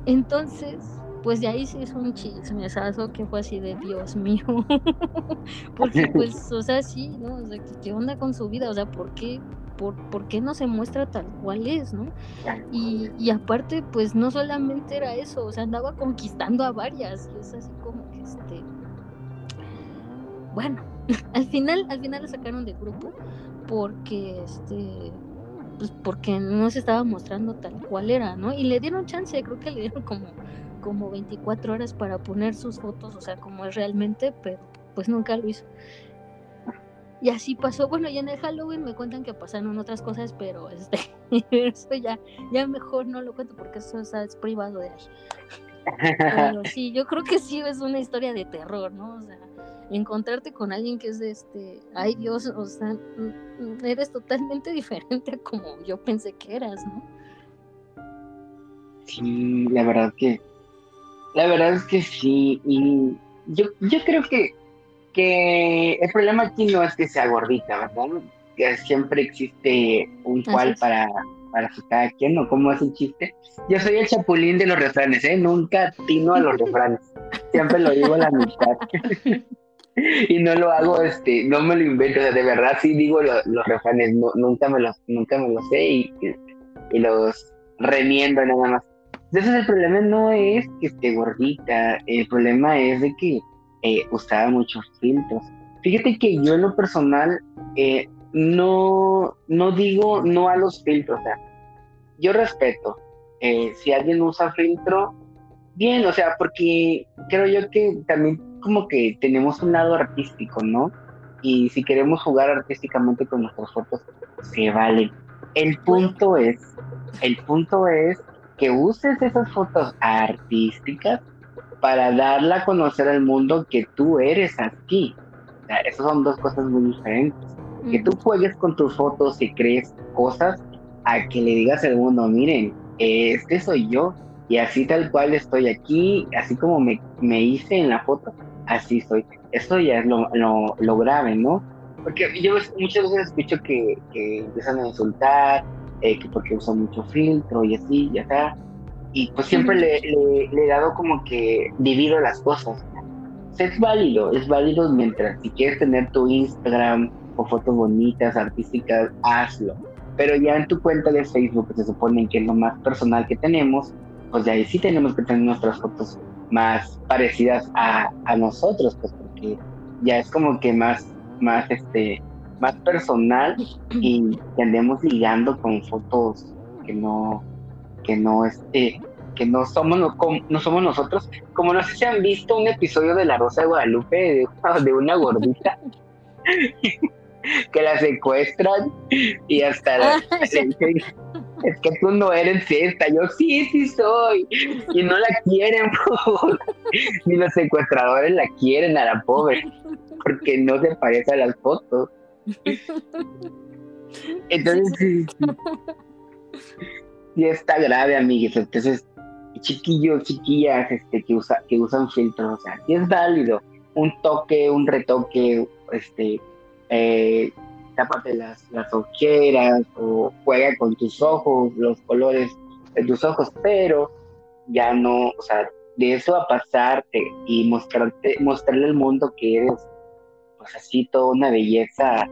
Entonces, pues de ahí se hizo un chismesazo que fue así de Dios mío. Porque pues, o sea, sí, ¿no? O sea, ¿qué, onda con su vida? O sea, ¿por qué, por, por qué no se muestra tal cual es, no? Y, y aparte, pues no solamente era eso, o sea, andaba conquistando a varias. Y es así como que este. Bueno, al final, al final la sacaron del grupo porque este pues porque no se estaba mostrando tal cual era, ¿no? Y le dieron chance, creo que le dieron como, como 24 horas para poner sus fotos, o sea, como es realmente, pero pues nunca lo hizo. Y así pasó, bueno, y en el Halloween me cuentan que pasaron otras cosas, pero este, eso ya, ya mejor no lo cuento porque eso es privado de ahí. Pero sí, yo creo que sí es una historia de terror, ¿no? O sea, encontrarte con alguien que es de este, ay Dios, o sea, mm, mm, eres totalmente diferente a como yo pensé que eras, ¿no? Sí, la verdad que, la verdad es que sí, y yo, yo creo que, que el problema aquí no es que sea gordita, ¿verdad? Que siempre existe un cual para, para su cada quien, ¿no? ¿Cómo es el chiste? Yo soy el chapulín de los refranes, ¿eh? Nunca atino a los refranes, siempre lo digo a la mitad. y no lo hago, este, no me lo invento, o sea, de verdad sí digo los refranes, nunca me los, nunca me los sé y, y, los remiendo nada más. Entonces el problema no es que esté gordita, el problema es de que eh, usaba muchos filtros. Fíjate que yo en lo personal eh, no, no digo no a los filtros, o sea, yo respeto. Eh, si alguien usa filtro, bien, o sea, porque creo yo que también como que tenemos un lado artístico, ¿no? Y si queremos jugar artísticamente con nuestras fotos, se vale. El punto es, el punto es que uses esas fotos artísticas para darla a conocer al mundo que tú eres aquí. O sea, esas son dos cosas muy diferentes. Que tú juegues con tus fotos y crees cosas a que le digas al mundo, miren, este soy yo y así tal cual estoy aquí, así como me, me hice en la foto, así soy. Esto ya es lo, lo, grave, ¿no? Porque yo muchas veces escucho que, que empiezan a insultar, eh, que porque uso mucho filtro y así, ya está. Y pues siempre le, le, he dado como que divido las cosas. es válido, es válido mientras si quieres tener tu Instagram o fotos bonitas, artísticas, hazlo. Pero ya en tu cuenta de Facebook, que se supone que es lo más personal que tenemos, pues de ahí sí tenemos que tener nuestras fotos más parecidas a, a nosotros, pues porque ya es como que más, más, este, más personal y andemos ligando con fotos que no, que no, este, que no somos, no, no, somos nosotros. Como no sé si han visto un episodio de La Rosa de Guadalupe de, de una gordita que la secuestran y hasta la, ah, es que tú no eres esta, yo sí, sí soy, y no la quieren, ni los secuestradores la quieren a la pobre, porque no se parece a las fotos. Entonces, sí, sí, está grave, amigues, entonces, chiquillos, chiquillas, este, que, usa, que usan filtros, o sea, sí es válido, un toque, un retoque, este, eh, tápate las, las ojeras o juega con tus ojos, los colores de tus ojos, pero ya no, o sea, de eso a pasarte y mostrarte, mostrarle al mundo que eres, pues así, toda una belleza,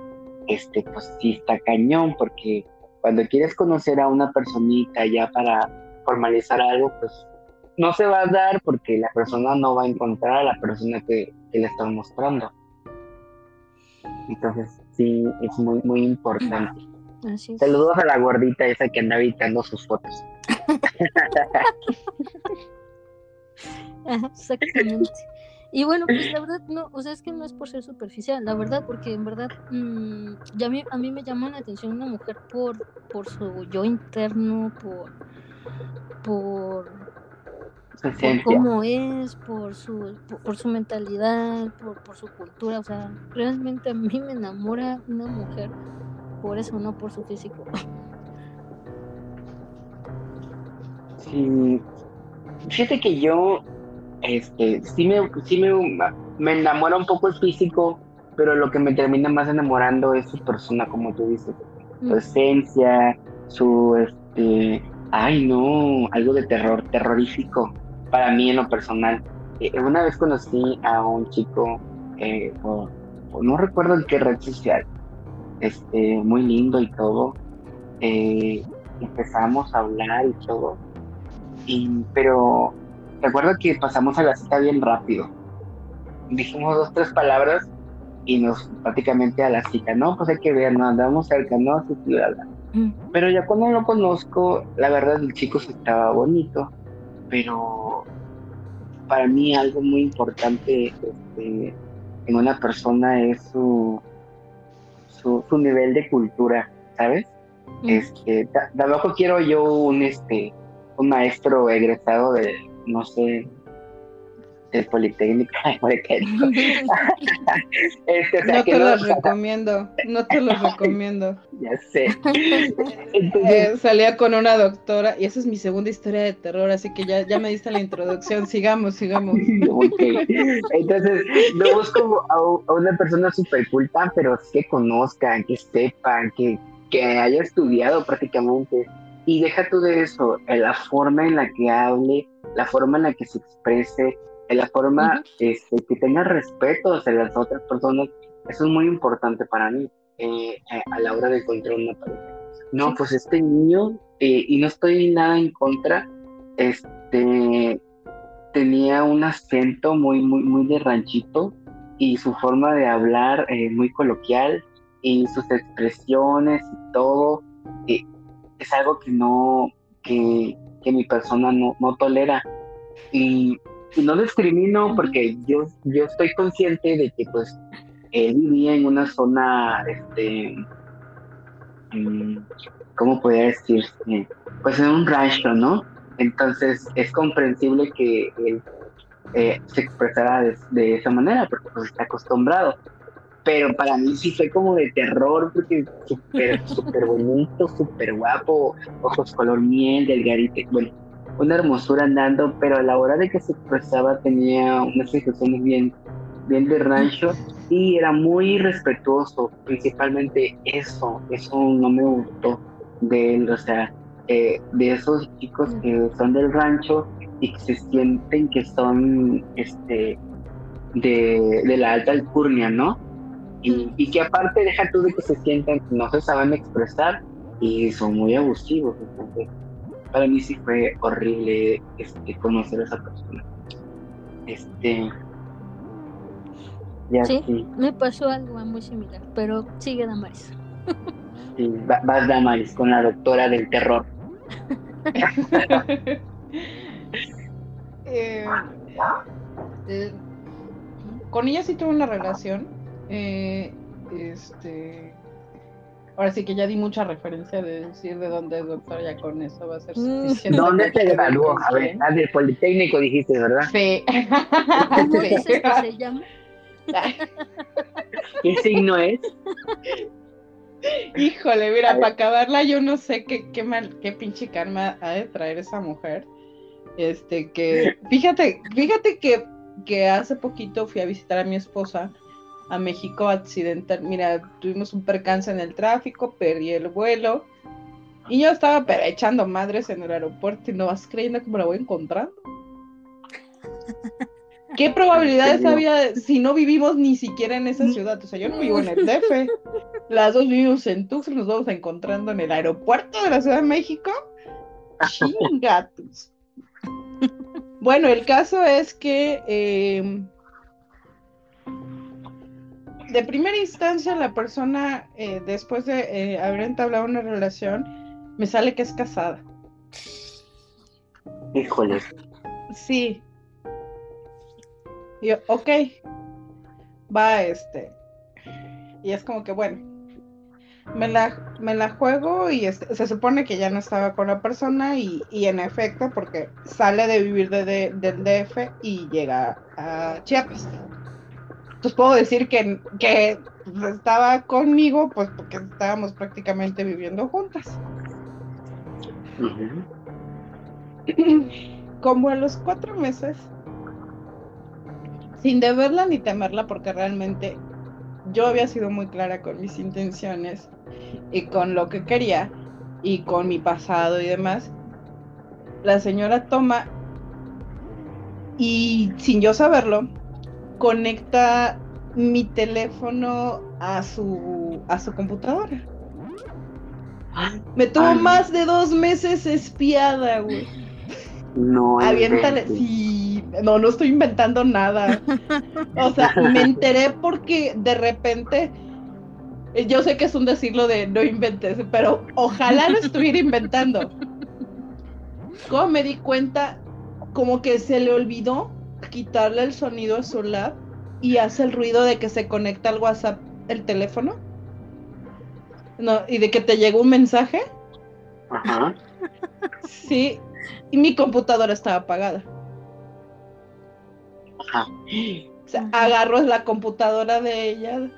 este, pues sí está cañón, porque cuando quieres conocer a una personita ya para formalizar algo, pues no se va a dar porque la persona no va a encontrar a la persona que, que le están mostrando. Entonces, sí, es muy, muy importante. Saludos a la gordita esa que anda editando sus fotos. Exactamente. Y bueno, pues la verdad, no, o sea, es que no es por ser superficial, la verdad, porque en verdad, mm, ya a, mí, a mí me llama la atención una mujer por, por su yo interno, por, por por cómo es, por su, por, su mentalidad, por, por, su cultura. O sea, realmente a mí me enamora una mujer por eso, no por su físico. Sí, fíjate que yo, este, sí me, sí me, me enamora un poco el físico, pero lo que me termina más enamorando es su persona, como tú dices, su mm. esencia, su, este, ay no, algo de terror, terrorífico para mí en lo personal. Eh, una vez conocí a un chico, eh, no recuerdo en qué red social, este, muy lindo y todo. Eh, empezamos a hablar y todo. Y, pero recuerdo que pasamos a la cita bien rápido. Dijimos dos, tres palabras y nos prácticamente a la cita, no, pues hay que ver, no andamos cerca, no, sí, mm. Pero ya cuando lo conozco, la verdad el chico se estaba bonito, pero para mí algo muy importante este, en una persona es su, su, nivel de cultura, ¿sabes? Este, tampoco quiero yo un este un maestro egresado de no sé el Politécnico. este, no te los recomiendo, no te los recomiendo. Ya sé. Eh, salía con una doctora y esa es mi segunda historia de terror, así que ya, ya me diste la introducción. Sigamos, sigamos. Entonces, me busco a, una persona súper culta, pero que conozca, que sepa, que, que haya estudiado prácticamente. Y deja tú de eso, la forma en la que hable, la forma en la que se exprese, la forma este, que tenga respeto hacia las otras personas, eso es muy importante para mí eh, a la hora de encontrar una pareja. No, pues este niño, eh, y no estoy nada en contra, este tenía un acento muy, muy, muy de ranchito y su forma de hablar eh, muy coloquial y sus expresiones y todo es algo que no, que, que mi persona no, no tolera. Y, no discrimino porque yo, yo estoy consciente de que pues él vivía en una zona, este, mm, ¿cómo podría decir? Pues en un rancho, ¿no? Entonces es comprensible que él eh, se expresara de, esa manera porque pues está acostumbrado. Pero para mí sí fue como de terror porque súper, súper bonito, súper guapo, ojos color miel, delgadito, bueno, una hermosura andando, pero a la hora de que se expresaba tenía unas expresiones bien, bien de rancho y era muy respetuoso, principalmente eso, eso no me gustó de él, o sea, eh, de esos chicos que son del rancho y que se sienten que son este de, de la alta alcurnia, ¿no? Y, y, que aparte deja tú de que se sientan, no se saben expresar y son muy abusivos. Entonces, para mí sí fue horrible este, conocer a esa persona. Este. Ya, sí, me pasó algo muy similar, pero sigue Damaris. sí, vas Damaris con la doctora del terror. Eh, eh, con ella sí tuve una relación. Eh, este Ahora sí que ya di mucha referencia de decir de dónde es doctor, ya con eso va a ser mm. suficiente. ¿Dónde te graduó? A ver, ah, del Politécnico dijiste, ¿verdad? Sí. ¿Cómo dices que se llama? ¿Qué signo es? Híjole, mira, para acabarla, yo no sé qué, qué, mal, qué pinche karma ha de traer esa mujer. Este, que, fíjate, fíjate que, que hace poquito fui a visitar a mi esposa a México accidental. Mira, tuvimos un percance en el tráfico, perdí el vuelo. Y yo estaba pero echando madres en el aeropuerto y no vas creyendo que me la voy encontrando. ¿Qué probabilidades había si no vivimos ni siquiera en esa ciudad? O sea, yo no vivo en el DF. Las dos vivimos en Tuxtla, nos vamos encontrando en el aeropuerto de la Ciudad de México. Chingatos. Bueno, el caso es que eh, de primera instancia la persona, eh, después de eh, haber entablado una relación, me sale que es casada. Híjole. Sí. yo, ok. Va este. Y es como que, bueno, me la, me la juego y se supone que ya no estaba con la persona y, en efecto, porque sale de vivir de, del DF y llega a Chiapas. Entonces puedo decir que, que estaba conmigo, pues porque estábamos prácticamente viviendo juntas. Como a los cuatro meses, sin deberla ni temerla, porque realmente yo había sido muy clara con mis intenciones y con lo que quería y con mi pasado y demás, la señora toma y sin yo saberlo, conecta mi teléfono a su a su computadora. Me tuvo más de dos meses espiada, güey. No. Aviéntale. Sí. No, no estoy inventando nada. O sea, me enteré porque de repente. Yo sé que es un decirlo de no inventes, pero ojalá lo estuviera inventando. ¿Cómo me di cuenta? Como que se le olvidó quitarle el sonido a su lab y hace el ruido de que se conecta al WhatsApp el teléfono. No, y de que te llegó un mensaje. Ajá. Sí, y mi computadora estaba apagada. Ajá. O sea, agarro la computadora de ella,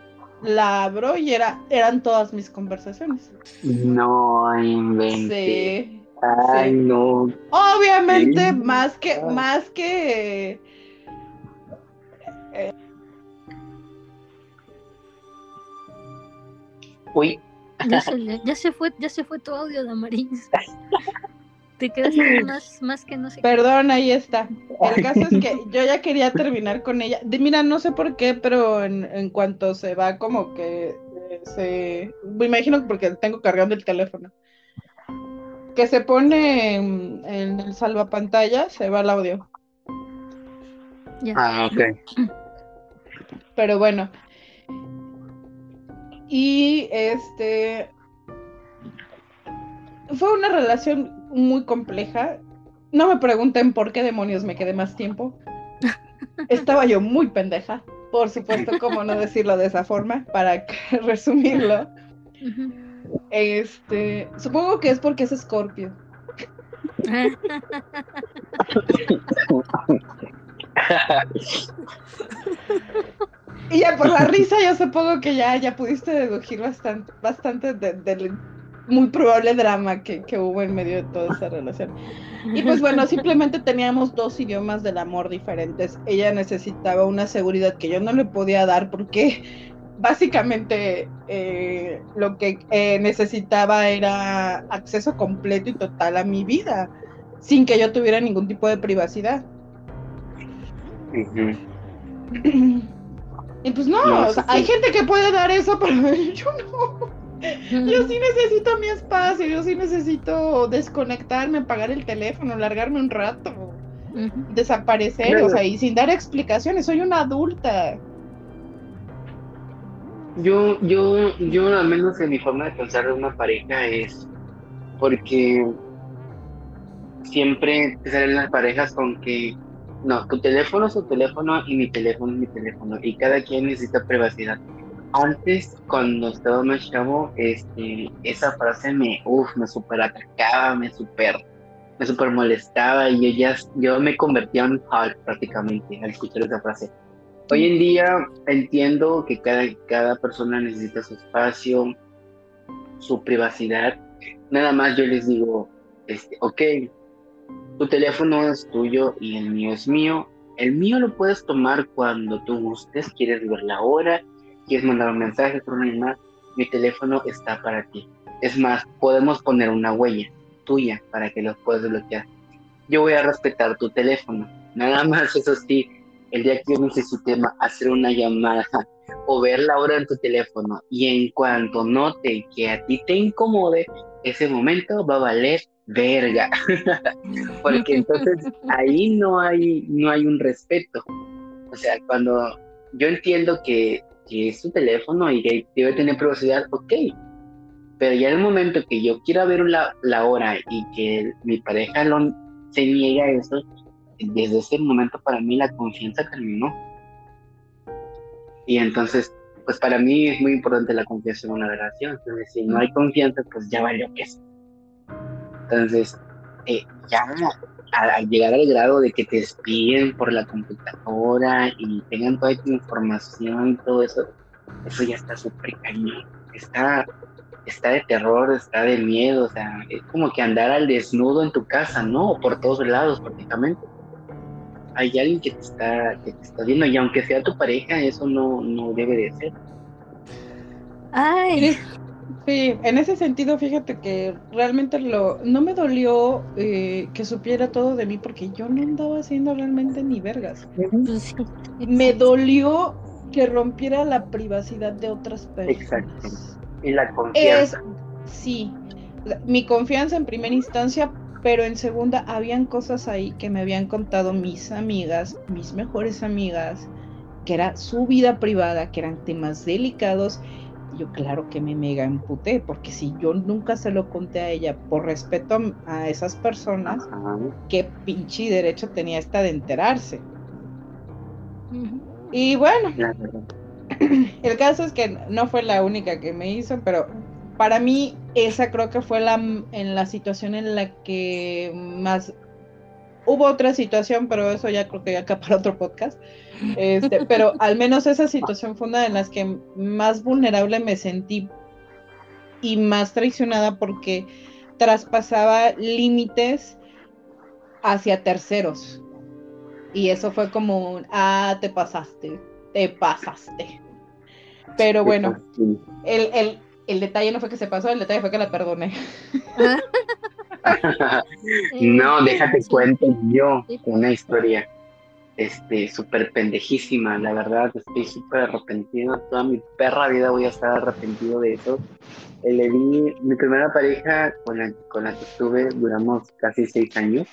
la abro y era, eran todas mis conversaciones. No inventes. Sí. Ay, no. Obviamente, más que, más que eh, Uy. Ya se, ya se fue, ya se fue tu audio, Damaris. Te quedaste más, más que no sé. Perdón, ahí está. El caso es que yo ya quería terminar con ella. De, mira, no sé por qué, pero en, en cuanto se va, como que eh, se. Me imagino que porque tengo cargando el teléfono. Que se pone en, en el salvapantalla, se va el audio. Ya. Ah, ok. Pero bueno. Y este. Fue una relación muy compleja. No me pregunten por qué demonios me quedé más tiempo. Estaba yo muy pendeja. Por supuesto, cómo no decirlo de esa forma, para resumirlo. Este, supongo que es porque es Scorpio. Y ya por la risa yo supongo que ya, ya pudiste deducir bastante, bastante de- del muy probable drama que, que hubo en medio de toda esa relación. Y pues bueno, simplemente teníamos dos idiomas del amor diferentes. Ella necesitaba una seguridad que yo no le podía dar porque básicamente eh, lo que eh, necesitaba era acceso completo y total a mi vida, sin que yo tuviera ningún tipo de privacidad. Ujú. Y pues no, No, o sea, sí, hay gente que puede dar eso, pero yo no. Yo sí necesito mi espacio, yo sí necesito desconectarme, apagar el teléfono, largarme un rato, desaparecer, Claro. o sea, y sin dar explicaciones, soy una adulta. Yo, yo, yo al menos en mi forma de pensar de una pareja es porque siempre salen las parejas con que no, tu teléfono es tu teléfono y mi teléfono es mi teléfono y cada quien necesita privacidad. Antes, cuando estaba más chavo, este, esa frase me, uf, me super atacaba, me super, me super molestaba y yo ya, yo me convertía en Hulk prácticamente al escuchar esa frase. Hoy en día entiendo que cada, cada persona necesita su espacio, su privacidad. Nada más yo les digo, este, ok, tu teléfono es tuyo y el mío es mío. El mío lo puedes tomar cuando tú gustes, quieres ver la hora, quieres mandar un mensaje por una llamada. Mi teléfono está para ti. Es más, podemos poner una huella tuya para que los puedas bloquear. Yo voy a respetar tu teléfono. Nada más, eso sí, el día que yo necesite hacer una llamada o ver la hora en tu teléfono y en cuanto note que a ti te incomode, ese momento va a valer verga. Porque entonces ahí no hay, no hay un respeto. O sea, cuando yo entiendo que, es tu teléfono y que debe tener privacidad, ok. Pero ya en el momento que yo quiera ver la, la hora y que mi pareja lo, se niega a eso, desde ese momento para mí la confianza terminó. Y entonces, pues para mí es muy importante la confianza en una relación. Entonces, si no hay confianza, pues ya valió que es. Entonces, eh, ya al, llegar al grado de que te espíen por la computadora y tengan toda tu información y todo eso, eso ya está súper cañón. Está, está de terror, está de miedo, o sea, es como que andar al desnudo en tu casa, ¿no? Por todos lados prácticamente. Hay alguien que te está, que te está viendo y aunque sea tu pareja, eso no, no debe de ser. Ay, Sí, en ese sentido, fíjate que realmente lo, no me dolió eh, que supiera todo de mí porque yo no andaba haciendo realmente ni vergas. pues sí. Me dolió que rompiera la privacidad de otras personas. Exacto. Y la Es, confianza. sí, la- mi confianza en primera instancia, pero en segunda habían cosas ahí que me habían contado mis amigas, mis mejores amigas, que era su vida privada, que eran temas delicados. Yo claro que me mega emputé, porque si yo nunca se lo conté a ella por respeto a, a esas personas, Ajá. qué pinche derecho tenía esta de enterarse. Y bueno, el caso es que no fue la única que me hizo, pero para mí esa creo que fue la en la situación en la que más hubo otra situación, pero eso ya creo que ya acá para otro podcast. Este, pero al menos esa situación fue una de las que más vulnerable me sentí y más traicionada porque traspasaba límites hacia terceros. Y eso fue como un, ah, te pasaste, te pasaste. Pero bueno, Sí. el, el, el detalle no fue que se pasó, el detalle fue que la perdoné. no, déjate cuento yo una historia este súper pendejísima, la verdad, estoy súper arrepentido, toda mi perra vida voy a estar arrepentido de eso. Eh, le di mi primera pareja con la, con la que estuve, duramos casi seis años.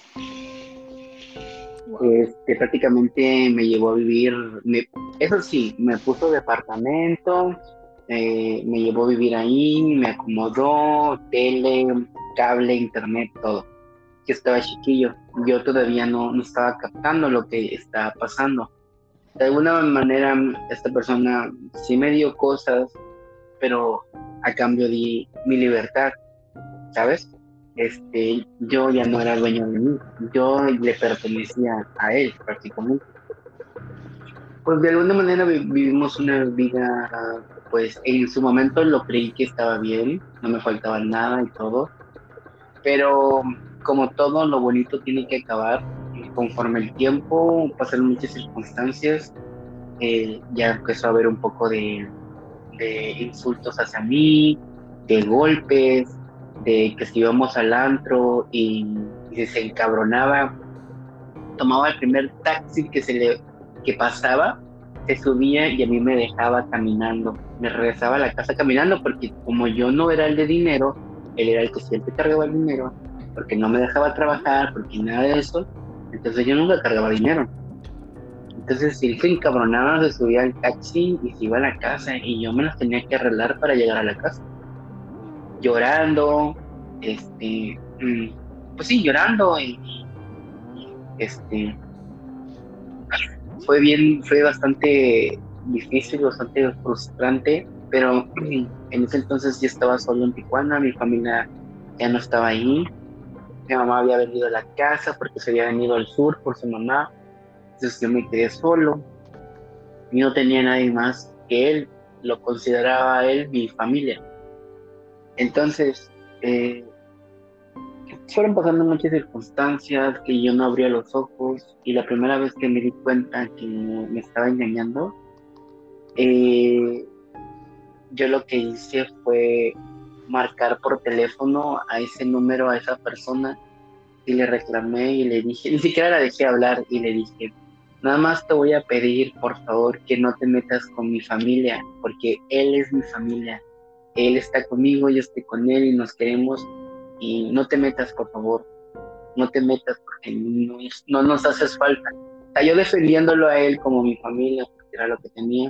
Este, prácticamente me llevó a vivir, me- eso sí, me puso departamento, me llevó a vivir ahí, me acomodó, tele, cable, internet, todo. Yo estaba chiquillo, yo todavía no, no estaba captando lo que estaba pasando. De alguna manera, esta persona sí me dio cosas, pero a cambio di mi libertad, ¿sabes? Este, yo ya no era dueño de mí, yo le pertenecía a él prácticamente. Pues de alguna manera vi- vivimos una vida, pues en su momento lo creí que estaba bien, no me faltaba nada y todo, pero como todo lo bonito tiene que acabar, conforme el tiempo, pasaron muchas circunstancias, eh, ya empezó a haber un poco de, de insultos hacia mí, de golpes, de que si íbamos al antro y, y se encabronaba, tomaba el primer taxi que se le que pasaba, se subía y a mí me dejaba caminando, me regresaba a la casa caminando porque como yo no era el de dinero, él era el que siempre cargaba el dinero, porque no me dejaba trabajar, porque nada de eso, entonces yo nunca cargaba dinero. Entonces si él se encabronaba, se subía al taxi y se iba a la casa y yo me las tenía que arreglar para llegar a la casa llorando, este, mm, pues sí, llorando y, este, fue bien, fue bastante difícil, bastante frustrante, pero en ese entonces yo estaba solo en Tijuana, mi familia ya no estaba ahí, mi mamá había venido a la casa porque se había venido al sur por su mamá, entonces yo me quedé solo, y no tenía nadie más que él, lo consideraba él mi familia. Entonces, eh, fueron pasando muchas circunstancias que yo no abría los ojos y la primera vez que me di cuenta que me estaba engañando, eh, yo lo que hice fue marcar por teléfono a ese número, a esa persona y le reclamé y le dije, ni siquiera la dejé hablar y le dije, nada más te voy a pedir por favor que no te metas con mi familia porque él es mi familia él está conmigo, yo estoy con él y nos queremos y no te metas, por favor, no te metas porque no, no nos haces falta. O yo defendiéndolo a él como mi familia, porque era lo que tenía,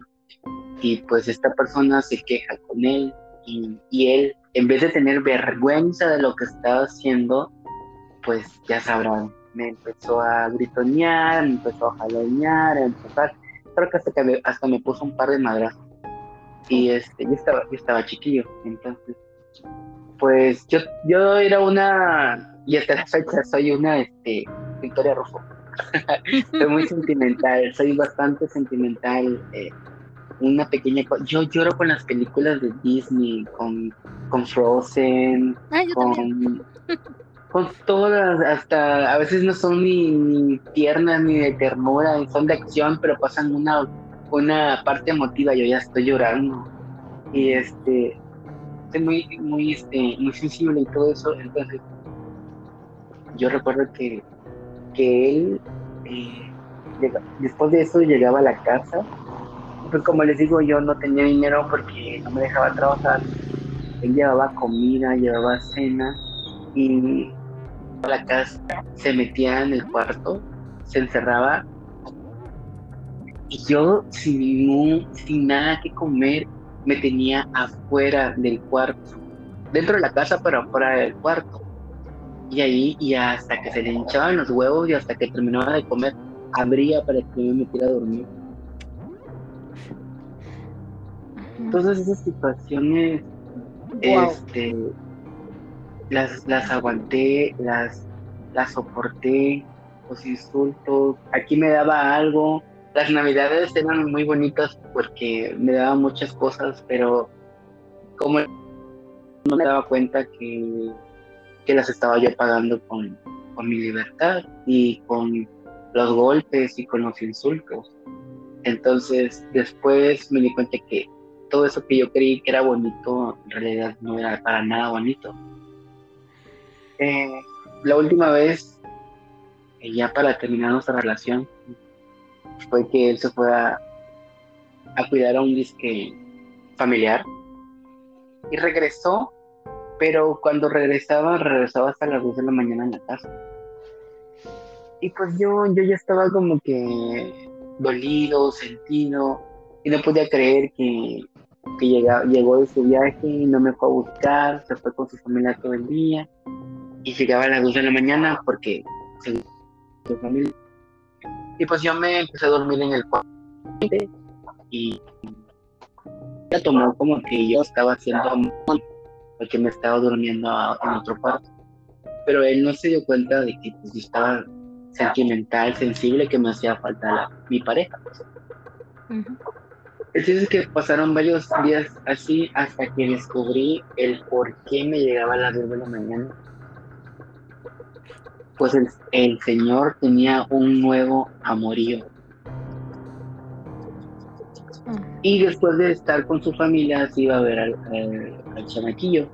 y pues esta persona se queja con él y, y él, en vez de tener vergüenza de lo que estaba haciendo, pues ya sabrán, me empezó a gritonear, me empezó a jalonear, a empezar, creo que hasta, que me, hasta me puso un par de madrazos. Y este, yo estaba, yo estaba chiquillo, entonces, pues yo, yo era una, y hasta la fecha soy una, este, Victoria Rufo. soy muy sentimental, soy bastante sentimental, eh, una pequeña, co- yo lloro con las películas de Disney, con, con Frozen, Ah, con todas, hasta a veces no son ni, ni tiernas ni de ternura, son de acción, pero pasan una, una parte emotiva, yo ya estoy llorando. Y este, soy muy, muy, este, muy sensible y todo eso, entonces yo recuerdo que, que él, eh, después de eso llegaba a la casa, pues como les digo, yo no tenía dinero porque no me dejaba trabajar, él llevaba comida, llevaba cena y a la casa se metía en el cuarto, se encerraba. Y yo sin, sin nada que comer me tenía afuera del cuarto, dentro de la casa pero afuera del cuarto. Y ahí, y hasta que se le hinchaban los huevos y hasta que terminaba de comer, abría para que me metiera a dormir. Entonces esas situaciones Wow. este, las, las aguanté, las, las soporté, los insultos. Aquí me daba algo. Las navidades eran muy bonitas porque me daban muchas cosas, pero como no me daba cuenta que, que las estaba yo pagando con, con mi libertad y con los golpes y con los insultos. Entonces después me di cuenta que todo eso que yo creí que era bonito, en realidad no era para nada bonito. Eh, la última vez, eh, ya para terminar nuestra relación, fue que él se fue a, cuidar a un disque familiar y regresó, pero cuando regresaba, regresaba hasta las 2 de la mañana en la casa. Y pues yo, yo ya estaba como que dolido, sentido, y no podía creer que, que llegó de su viaje y no me fue a buscar, se fue con su familia todo el día, y llegaba a las 2 de la mañana porque su familia. Y pues yo me empecé a dormir en el cuarto y ella tomó como que yo estaba haciendo porque me estaba durmiendo en otro cuarto. Pero él no se dio cuenta de que pues, yo estaba sentimental, sensible, que me hacía falta mi pareja. Es que pasaron varios días así hasta que descubrí el por qué me llegaba a las 2 de la mañana. Pues el, el Señor tenía un nuevo amorío. Y después de estar con su familia, se iba a ver al, al, chamaquillo,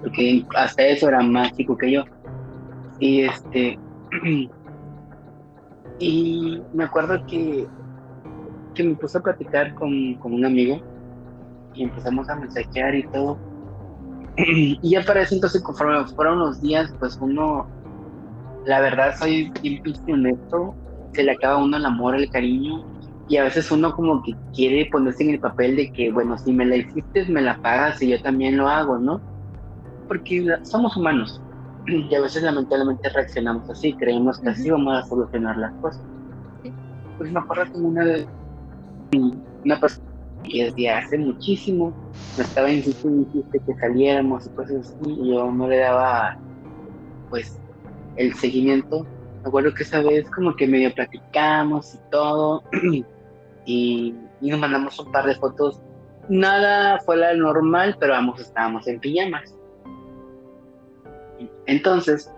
porque hasta eso era más chico que yo. Y este. y me acuerdo que, que me puse a platicar con, con un amigo y empezamos a mensajear y todo. y ya para eso entonces, conforme fueron unos días, pues uno, la verdad, soy bien honesto, se le acaba a uno el amor, el cariño, y a veces uno como que quiere ponerse en el papel de que, bueno, si me la hiciste, me la pagas y yo también lo hago, ¿no? Porque somos humanos. Y a veces lamentablemente reaccionamos así, creemos que así vamos a solucionar las cosas. Pues me acuerdo como una, una persona que desde hace muchísimo me estaba insistiendo que saliéramos y cosas así, y yo no le daba, pues, el seguimiento. Me acuerdo que esa vez como que medio platicamos y todo, y, nos mandamos un par de fotos. Nada fue la normal, pero ambos estábamos en pijamas. Entonces,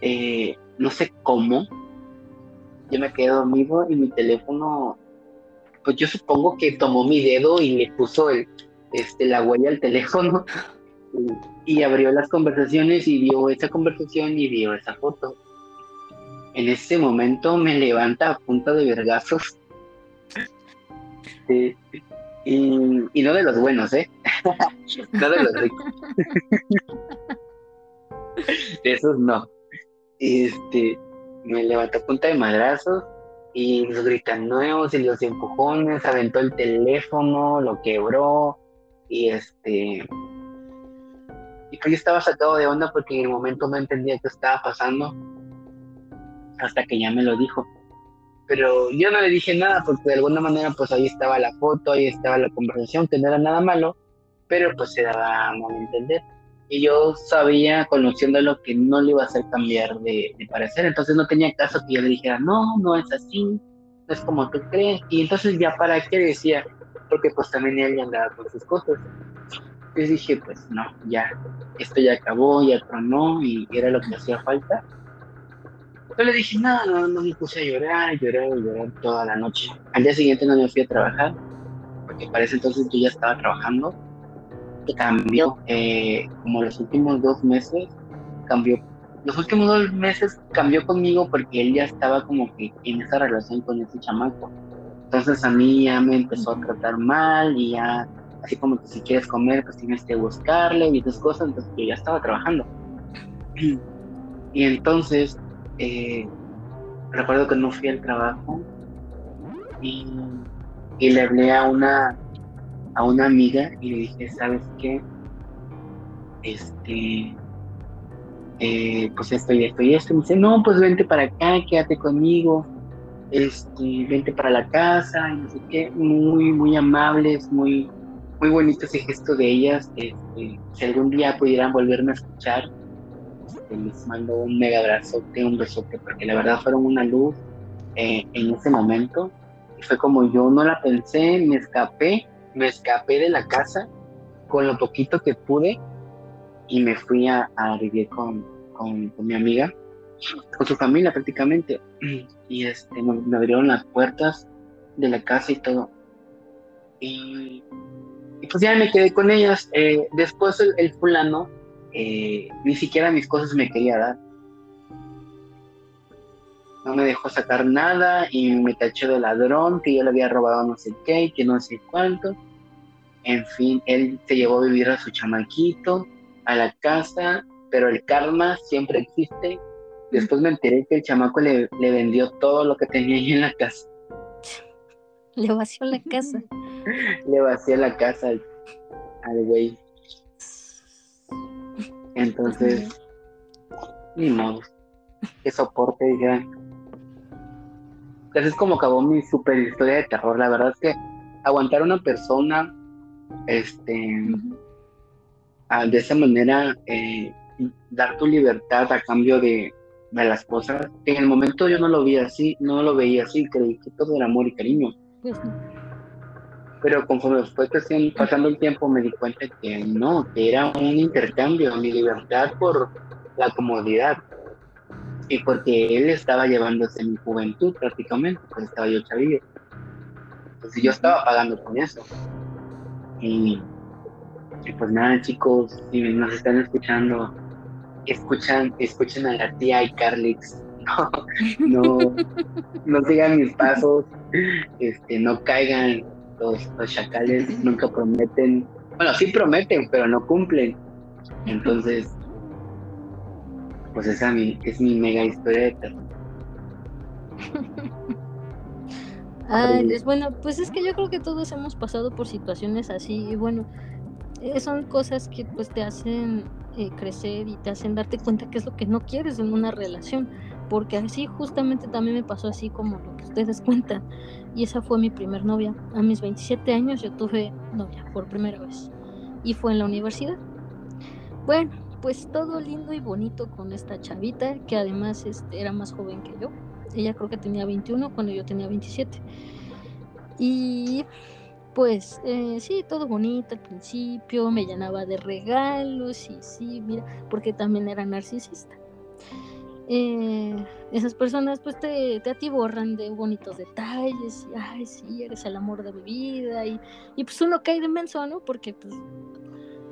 eh, no sé cómo, yo me quedé dormido y mi teléfono, pues yo supongo que tomó mi dedo y le puso el, este, la huella al teléfono y, abrió las conversaciones y vio esa conversación y vio esa foto. En ese momento me levanta a punta de vergazos y, no de los buenos, ¿eh? no de los ricos. esos no. Este, me levantó punta de madrazos y nos gritan nuevos y los empujones, aventó el teléfono, lo quebró y este... Y pues yo estaba sacado de onda porque en el momento no entendía qué estaba pasando hasta que ya me lo dijo pero yo no le dije nada porque de alguna manera pues ahí estaba la foto, ahí estaba la conversación, que no era nada malo, pero pues se daba a entender. Y yo sabía, conociéndolo, que no le iba a hacer cambiar de, parecer, entonces no tenía caso que yo le dijera, no, no es así, no es como tú crees. Y entonces ya para qué decía, porque pues también él andaba con sus cosas. Entonces dije, pues no, ya, esto ya acabó, ya tronó y era lo que hacía falta yo le dije, no, no, no me puse a llorar, lloré, lloré toda la noche. Al día siguiente no me fui a trabajar, porque para ese entonces yo ya estaba trabajando. Y cambió, eh, como los últimos dos meses, cambió. Los últimos dos meses cambió conmigo porque él ya estaba como que en esa relación con ese chamaco. Entonces a mí ya me empezó a tratar mal y ya, así como que si quieres comer, pues tienes que buscarle y esas cosas. Entonces yo ya estaba trabajando. Y entonces eh, recuerdo que no fui al trabajo y, le hablé a una a una amiga y le dije, ¿sabes qué? Este, eh, pues esto y esto y esto. me dice, no, pues vente para acá, quédate conmigo, este, vente para la casa, y no sé qué, muy, muy amables, muy, muy bonito ese gesto de ellas. Este, si algún día pudieran volverme a escuchar, les mando un mega abrazote, un besote, porque la verdad fueron una luz eh, en ese momento. Y fue como yo no la pensé, me escapé, me escapé de la casa con lo poquito que pude y me fui a, vivir con, con, mi amiga, con su familia prácticamente. Y este, me, abrieron las puertas de la casa y todo. Y, pues ya me quedé con ellas. Eh, después el fulano eh, ni siquiera mis cosas me quería dar. no me dejó sacar nada y me tachó de ladrón, que yo le había robado no sé qué, que no sé cuánto. En fin, él se llevó a vivir a su chamaquito, a la casa, pero el karma siempre existe. Después me enteré que el chamaco le, le vendió todo lo que tenía ahí en la casa. Le vació la casa. le vació la casa al, al güey. Entonces, ni modo. Qué soporte, ya. Así es como acabó mi super historia de terror. La verdad es que aguantar a una persona, este, ah, de esa manera, eh, dar tu libertad a cambio de, de las cosas. En el momento yo no lo vi así, no lo veía así, creí que todo era amor y cariño. Pues. Pero conforme fue cuestión- pasando el tiempo me di cuenta que no, que era un intercambio, mi libertad por la comodidad. Y porque él estaba llevándose mi juventud prácticamente, pues estaba yo chavillo. Entonces yo estaba pagando con eso. Y, y pues nada chicos, si nos están escuchando, escuchan, escuchen a la tía y Carlix. No, no, no sigan mis pasos, este, no caigan los, los chacales nunca prometen, bueno, sí prometen, pero no cumplen. Entonces, pues esa mi- es mi mega historia de terror. Ah, Horrible. es bueno, pues es que yo creo que todos hemos pasado por situaciones así y bueno, eh, son cosas que pues te hacen eh, crecer y te hacen darte cuenta qué es lo que no quieres en una relación, porque así justamente también me pasó así como lo que ustedes cuentan y esa fue mi primer novia. A mis 27 años yo tuve novia por primera vez y fue en la universidad. Bueno, pues todo lindo y bonito con esta chavita que además este, era más joven que yo. Ella creo que tenía 21 cuando yo tenía 27. Y pues eh, sí, todo bonito al principio, me llenaba de regalos y sí, mira, porque también era narcisista. Eh, esas personas pues te, te atiborran de bonitos detalles y ay sí, eres el amor de mi vida y, y pues uno cae de menso, ¿no? Porque pues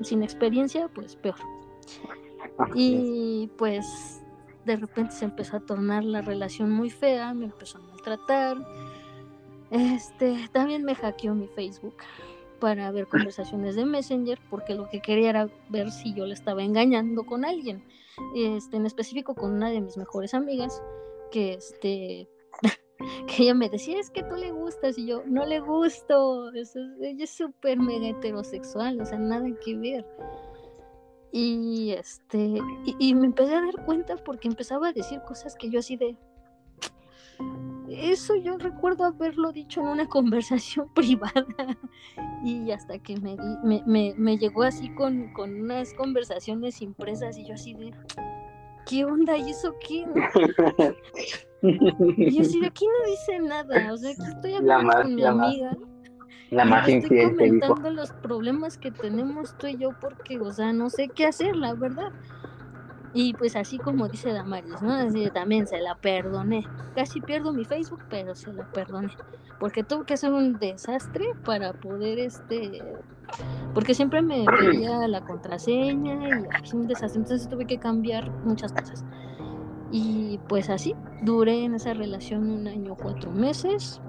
sin experiencia pues peor. Y pues de repente se empezó a tornar la relación muy fea, me empezó a maltratar. Este, también me hackeó mi Facebook para ver conversaciones de Messenger porque lo que quería era ver si yo le estaba engañando con alguien. Este, en específico con una de mis mejores amigas que este que ella me decía, es que tú le gustas, y yo, no le gusto, ella es súper mega heterosexual, o sea, nada que ver. Y este, y, y me empecé a dar cuenta porque empezaba a decir cosas que yo así de. Eso yo recuerdo haberlo dicho en una conversación privada. Y hasta que me, di- me, me, me llegó así con, con unas conversaciones impresas y yo así de. ¿Qué onda? ¿Y eso qué? Y yo así de aquí no dice nada. O sea, aquí estoy La hablando más- con mi la más- amiga. La más estoy te dijo. comentando los problemas que tenemos tú y yo porque, o sea, no sé qué hacer, la verdad. Y pues así como dice Damaris, ¿no? Así también se la perdoné. Casi pierdo mi Facebook, pero se la perdoné. Porque tuve que hacer un desastre para poder, este... Porque siempre me pedía la contraseña y ay, un desastre. Entonces tuve que cambiar muchas cosas. Y pues así, duré en esa relación un año, cuatro meses.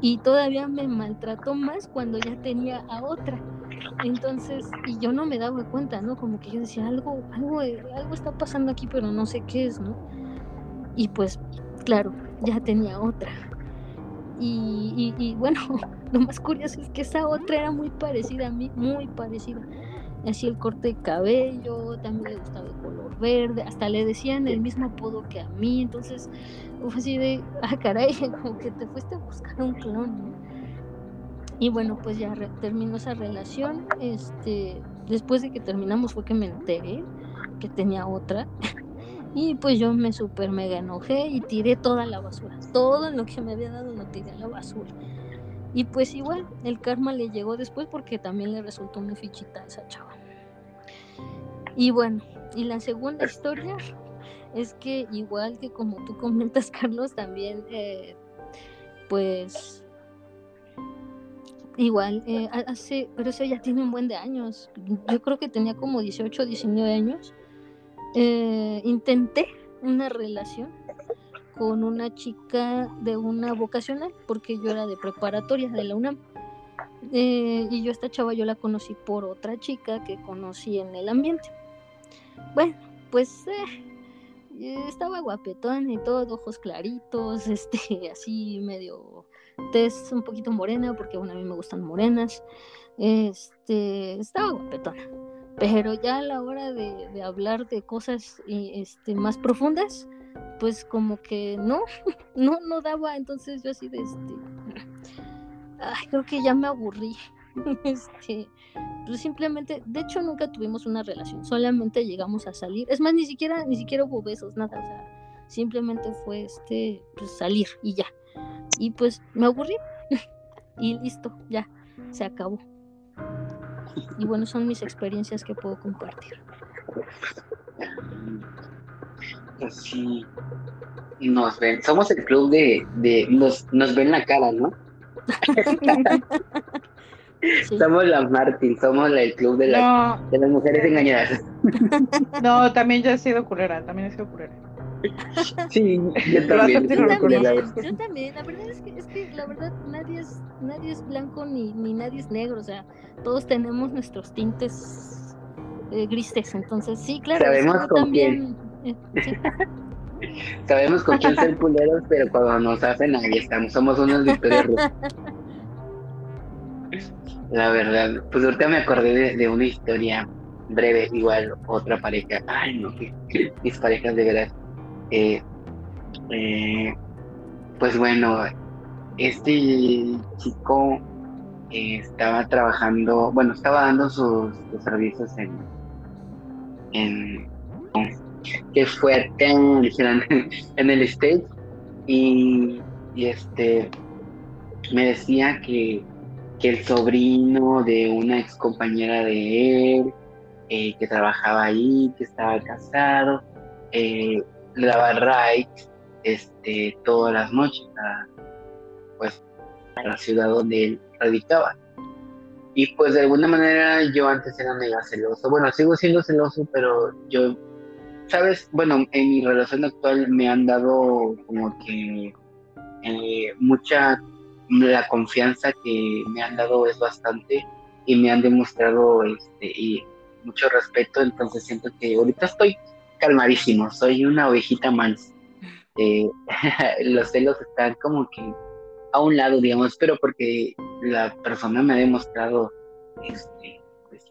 Y todavía me maltrató más cuando ya tenía a otra. Entonces, y yo no me daba cuenta, ¿no? Como que yo decía, algo, algo, algo está pasando aquí, pero no sé qué es, ¿no? Y pues, claro, ya tenía otra. Y, y, y bueno, lo más curioso es que esa otra era muy parecida a mí, muy parecida. Así el corte de cabello, también le gustaba el color verde, hasta le decían el mismo apodo que a mí, entonces fue así de, ah, caray, como que te fuiste a buscar un clon. Y bueno, pues ya terminó esa relación. Este, después de que terminamos fue que me enteré que tenía otra. Y pues yo me super mega enojé y tiré toda la basura. Todo lo que me había dado lo tiré a la basura. Y pues igual, el karma le llegó después porque también le resultó muy fichita esa chava. Y bueno, y la segunda historia es que igual que como tú comentas, Carlos, también eh, pues igual eh, ha- hace, pero eso ya tiene un buen de años. Yo creo que tenía como 18, 19 años. Eh, intenté una relación, con una chica de una vocacional, porque yo era de preparatoria de la UNAM. Y yo esta chava yo la conocí por otra chica que conocí en el ambiente. Bueno, pues eh, estaba guapetón y todo, ojos claritos, este, así medio tez un poquito morena, porque bueno, a mí me gustan morenas. Este, estaba guapetona. Pero ya a la hora de, hablar de cosas este, más profundas, pues como que no, no, no daba. Entonces yo así de este. Ay, creo que ya me aburrí. Este, pues simplemente, de hecho nunca tuvimos una relación, solamente llegamos a salir. Es más, ni siquiera, ni siquiera hubo besos, nada, o sea, simplemente fue este, pues salir y ya. Y pues me aburrí y listo, ya, se acabó. Y bueno, son mis experiencias que puedo compartir. Pues sí, nos ven, somos el club de, de nos, nos ven la cara, ¿no? Somos la Martin, somos el club de, la, de las mujeres engañadas. No, también ya he sido culera, también he sido culera. Sí, yo también. Yo también, yo también. La verdad es que, es que la verdad nadie es, nadie es blanco ni, ni nadie es negro, o sea, todos tenemos nuestros tintes eh, grises, entonces sí, claro. Sabemos con quién. Eh, Sabemos con quién ser culeros, pero cuando nos hacen ahí estamos, somos unos victorios. La verdad, pues ahorita me acordé de, una historia breve, igual otra pareja. Ay, no, mis parejas de verdad. Eh, eh, pues bueno, este chico eh, estaba trabajando, bueno, estaba dando sus, servicios en, en, qué fuerte, en el stage y, y este me decía que que el sobrino de una ex compañera de él, eh, que trabajaba ahí, que estaba casado, eh, le daba rights este, todas las noches a, pues, a la ciudad donde él radicaba. Y pues de alguna manera yo antes era mega celoso. Bueno, sigo siendo celoso, pero yo, sabes, bueno, en mi relación actual me han dado como que eh, mucha la confianza que me han dado es bastante y me han demostrado este, mucho respeto, entonces siento que ahorita estoy calmadísimo, soy una ovejita más. Eh, los celos están como que a un lado, digamos, pero porque la persona me ha demostrado, este, pues,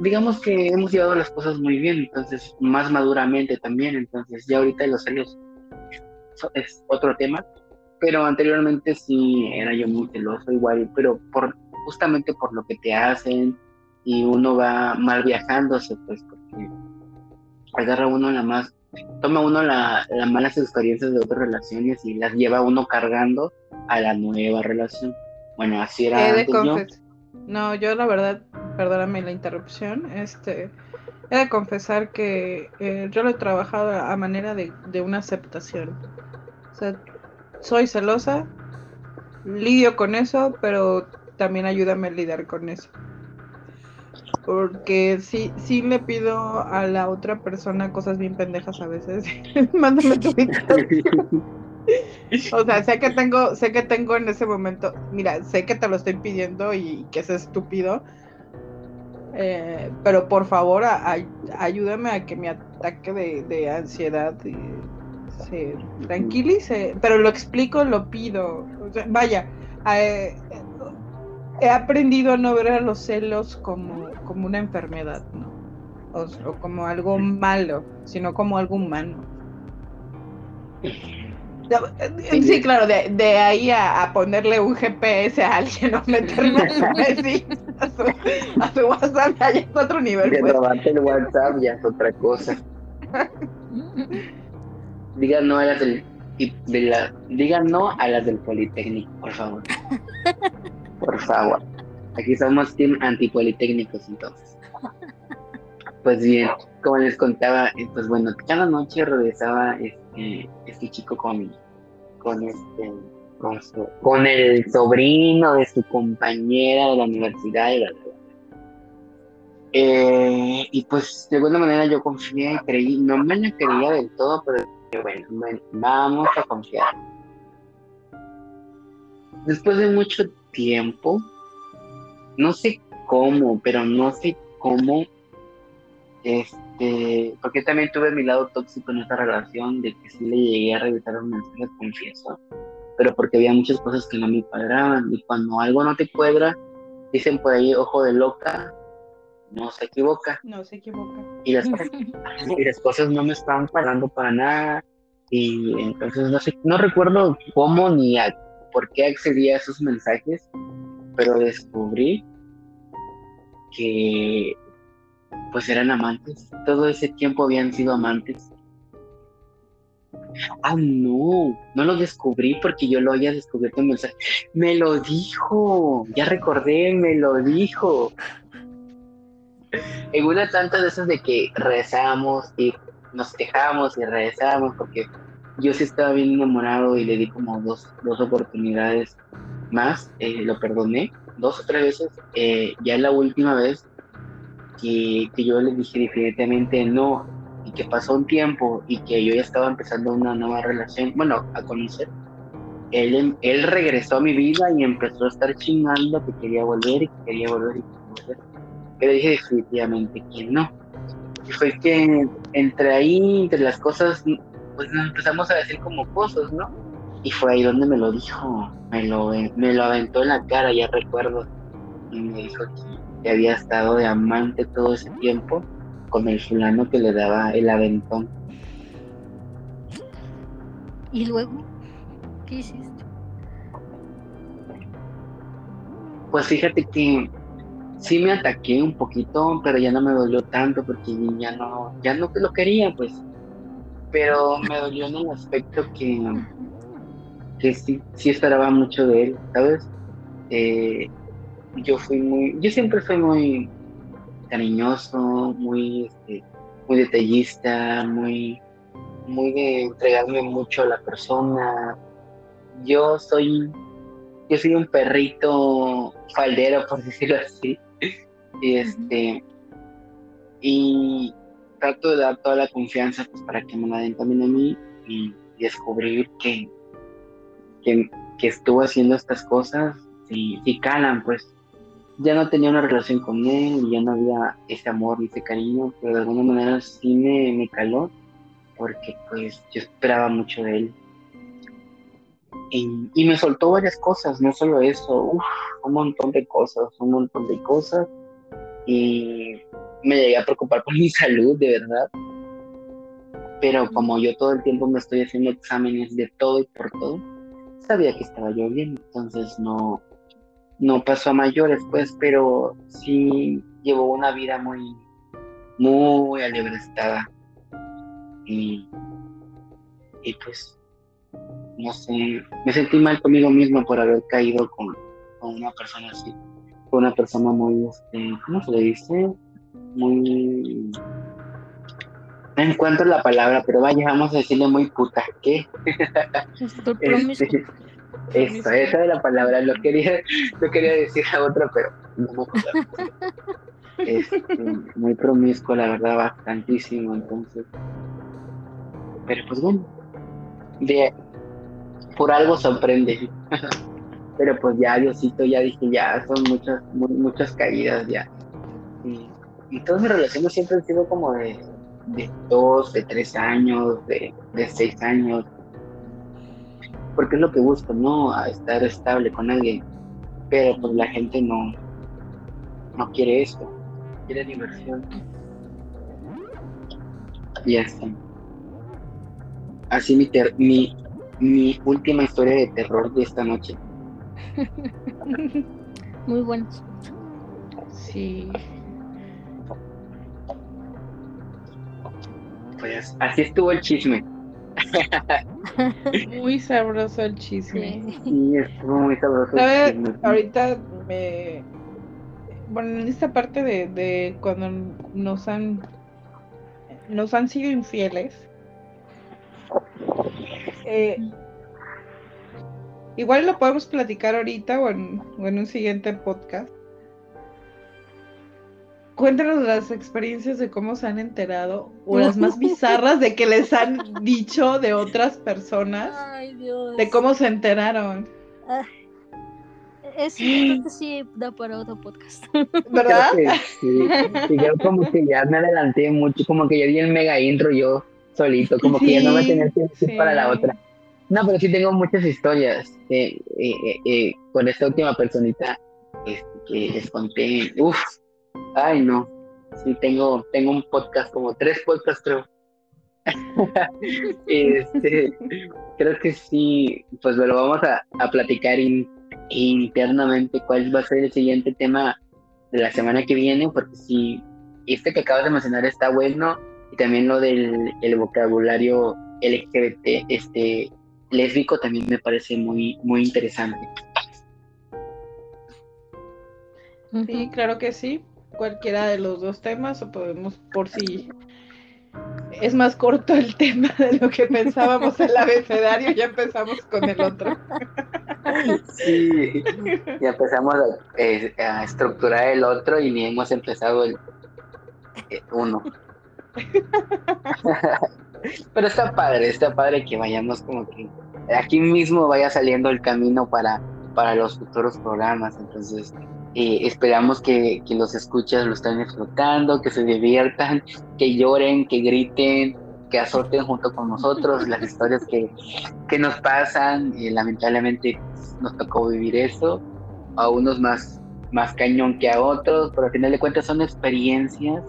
digamos que hemos llevado las cosas muy bien, entonces más maduramente también, entonces ya ahorita los celos es otro tema, pero anteriormente sí era yo muy celoso igual, pero por justamente por lo que te hacen y uno va mal viajándose, pues porque agarra uno la más, toma uno las malas experiencias de otras relaciones y las lleva uno cargando a la nueva relación. Bueno, así era antes yo. No, yo la verdad, perdóname la interrupción, este, he de confesar que eh, yo lo he trabajado a manera de, de una aceptación. O sea, soy celosa, lidio con eso, pero también ayúdame a lidiar con eso. Porque sí, sí le pido a la otra persona cosas bien pendejas a veces. Mándame tu O sea, sé que tengo, sé que tengo en ese momento, mira, sé que te lo estoy pidiendo y que es estúpido. Eh, pero por favor, ayúdame a que mi ataque de, de ansiedad se tranquilice, pero lo explico, lo pido. vaya, eh, he aprendido a no ver a los celos como, como una enfermedad, ¿no? O, como algo malo, sino como algo humano. Sí, claro, de, ahí a, ponerle un GPS a alguien o meterme a, su, a su WhatsApp ya es otro nivel. De pues. robarte el WhatsApp ya es otra cosa. Digan no a las del, de la, digan no a las del Politécnico, por favor. Por favor. Aquí somos team antipolitécnicos entonces. Pues bien, como les contaba, eh, pues bueno, cada noche regresaba este, este chico con, con este con, con el sobrino de su compañera de la universidad y eh, y pues de alguna manera yo confié y creí, no me la creía del todo, pero bueno, vamos a confiar. Después de mucho tiempo, no sé cómo, pero no sé cómo, este, porque también tuve mi lado tóxico en esta relación, de que sí le llegué a revisar un mensaje, confieso, pero porque había muchas cosas que no me cuadraban, y cuando algo no te cuadra, dicen por ahí, ojo de loca, no se equivoca. No se equivoca. Y las, y las cosas no me estaban parando para nada, y entonces no sé, no recuerdo cómo ni a, por qué accedí a esos mensajes, pero descubrí que pues eran amantes. Todo ese tiempo habían sido amantes. Ah, no, no lo descubrí porque yo lo había descubierto en mensaje. Me lo dijo, ya recordé, me lo dijo. En una tanta de esas de que rezamos y nos dejamos y rezamos porque yo sí estaba bien enamorado y le di como dos, dos oportunidades más, eh, lo perdoné dos o tres veces. Eh, ya la última vez que, que, yo le dije definitivamente no y que pasó un tiempo y que yo ya estaba empezando una nueva relación, bueno, a conocer. Él, él regresó a mi vida y empezó a estar chingando que quería volver y que quería volver y quería volver. Pero dije definitivamente que no. Y fue que entre ahí, entre las cosas, pues nos empezamos a decir como cosas, ¿no? Y fue ahí donde me lo dijo, me lo, me lo aventó en la cara, ya recuerdo. Y me dijo que, había estado de amante todo ese tiempo con el fulano que le daba el aventón. ¿Y luego? ¿Qué hiciste? Pues fíjate que sí me ataqué un poquito, pero ya no me dolió tanto porque ya no, ya no lo quería, pues. Pero me dolió en el aspecto que, que sí, sí esperaba mucho de él, ¿sabes? Eh, yo fui muy, yo siempre fui muy cariñoso, muy, este, muy detallista, muy, muy de entregarme mucho a la persona. Yo soy, yo soy un perrito faldero, por decirlo así. Y este, y trato de dar toda la confianza pues, para que me la den también a mí y, descubrir que, que, estuvo haciendo estas cosas y, y calan, pues ya no tenía una relación con él, y ya no había ese amor y ese cariño, pero de alguna manera sí me, me caló, porque pues yo esperaba mucho de él. Y, y, me soltó varias cosas, no solo eso, uf, un montón de cosas, un montón de cosas. Y me llegué a preocupar por mi salud, de verdad. Pero como yo todo el tiempo me estoy haciendo exámenes de todo y por todo, sabía que estaba yo bien, entonces no, no pasó a mayores, pues, pero sí llevó una vida muy, muy alebrestada. Y, y pues, no sé, me sentí mal conmigo mismo por haber caído con, con una persona así, con una persona muy, este, ¿cómo se le dice? Muy... No encuentro la palabra, pero vaya, vamos a decirle muy puta, ¿qué? este, esa, esa es la palabra, lo quería, lo quería decir a otra, pero no me este, muy promiscuo, la verdad, bastantísimo, entonces. Pero pues bueno, de, por algo sorprende. pero pues ya, Diosito, ya dije, ya, son muchas, muchas caídas ya. Y, todas mis relaciones siempre han sido como de, de dos, de tres años, de, de seis años porque es lo que busco, ¿no? Estar estable con alguien. Pero pues la gente no, no quiere eso, quiere diversión. Y está. Así mi, ter mi, mi última historia de terror de esta noche. Muy buenas. Sí. Pues así estuvo el chisme. muy sabroso el chisme. Sí, estuvo muy sabroso. El chisme. Ahorita me. Bueno, en esta parte de, de cuando nos han nos han sido infieles. Eh, igual lo podemos platicar ahorita o en, o en un siguiente podcast. cuéntanos las experiencias de cómo se han enterado o las más bizarras de que les han dicho de otras personas, Ay, Dios. de cómo se enteraron, Ah, es, creo que sí da para otro podcast. ¿verdad? Creo que sí. Y yo como que ya me adelanté mucho, como que ya di el mega intro yo solito, como que ya no me tenía que decir sí. para la otra. No, pero sí tengo muchas historias eh, eh, eh, con esta última personita este, que les conté. Uf, ay no, sí tengo, tengo un podcast, como tres podcasts creo. este, creo que sí, pues lo vamos a, a platicar in- internamente cuál va a ser el siguiente tema de la semana que viene, porque sí, este que acabas de mencionar está bueno, y también lo del el vocabulario LGBT, este, lésbico también me parece muy, muy interesante. Sí, claro que sí. Cualquiera de los dos temas, o podemos, por si es más corto el tema de lo que pensábamos el abecedario, ya empezamos con el otro. Sí, ya empezamos a, eh, a estructurar el otro y ni hemos empezado el eh, uno. Pero está padre, está padre que vayamos como que aquí mismo vaya saliendo el camino para, para los futuros programas. Entonces, eh, esperamos que, que los escuchas lo estén disfrutando, que se diviertan, que lloren, que griten, que azoten junto con nosotros las historias que, que nos pasan. Y lamentablemente nos tocó vivir eso, a unos más, más cañón que a otros, pero al final de cuentas son experiencias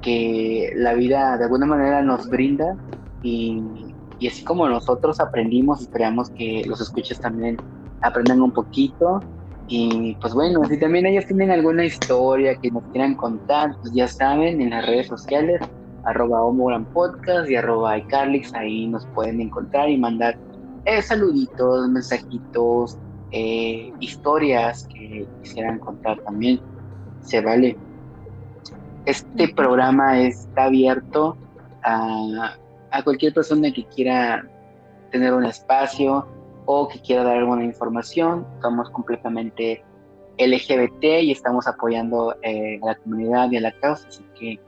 que la vida de alguna manera nos brinda y, y así como nosotros aprendimos, esperamos que los escuches también aprendan un poquito y pues bueno, si también ellos tienen alguna historia que nos quieran contar, pues ya saben, en las redes sociales, arroba Homogram Podcast y arroba iCarlix, ahí nos pueden encontrar y mandar eh, saluditos, mensajitos, eh, historias que quisieran contar también, se vale. Este programa está abierto a, cualquier persona que quiera tener un espacio o que quiera dar alguna información. Somos completamente LGBT y estamos apoyando eh, a la comunidad y a la causa. Así que,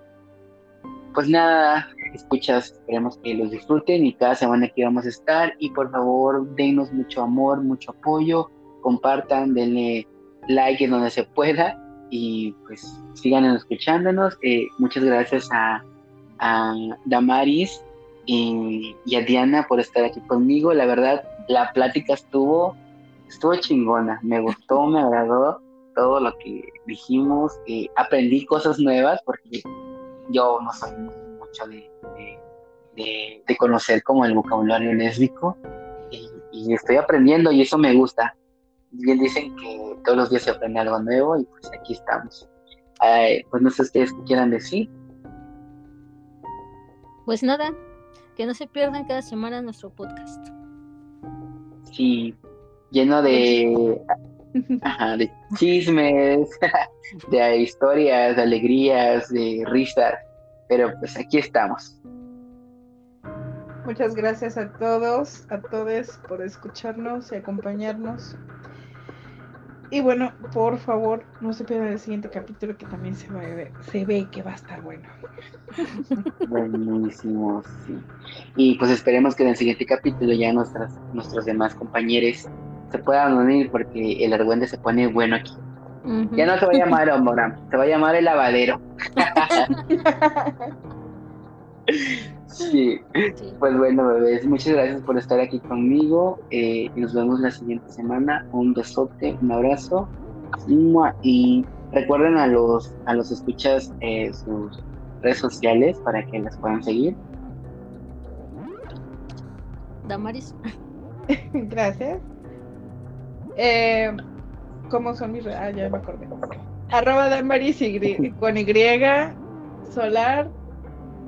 pues nada, escuchas, esperemos que los disfruten y cada semana aquí vamos a estar. Y por favor, denos mucho amor, mucho apoyo, compartan, denle like en donde se pueda y pues sigan escuchándonos. Eh, muchas gracias a, a Damaris y, a Diana por estar aquí conmigo. La verdad, la plática estuvo, estuvo chingona, me gustó, me agradó todo lo que dijimos, eh, aprendí cosas nuevas porque yo no soy mucho de, de, conocer como el vocabulario lésbico y estoy aprendiendo y eso me gusta. Bien dicen que todos los días se aprende algo nuevo y pues aquí estamos. Ay, pues no sé ustedes qué quieran decir. Pues nada, que no se pierdan cada semana nuestro podcast. Sí, lleno de, ajá, de chismes, de historias, de alegrías, de risas, pero pues aquí estamos. Muchas gracias a todos, a todos por escucharnos y acompañarnos. Y bueno, por favor, no se pierdan el siguiente capítulo que también se, va a ver- se ve que va a estar bueno. Buenísimo, sí. Y pues esperemos que en el siguiente capítulo ya nuestras, nuestros demás compañeros se puedan unir porque el argüende se pone bueno aquí. Ya no se va a llamar Omoram, se va a llamar el lavadero. Sí, Sí. pues bueno, bebés, muchas gracias por estar aquí conmigo. eh, y nos vemos la siguiente semana. Un besote, un abrazo. Y recuerden a los, a los escuchas eh, sus redes sociales para que las puedan seguir. Damaris. Gracias. Eh, ¿Cómo son mis redes? Ah, ya me acordé. Arroba Damaris y, con Y, Solar.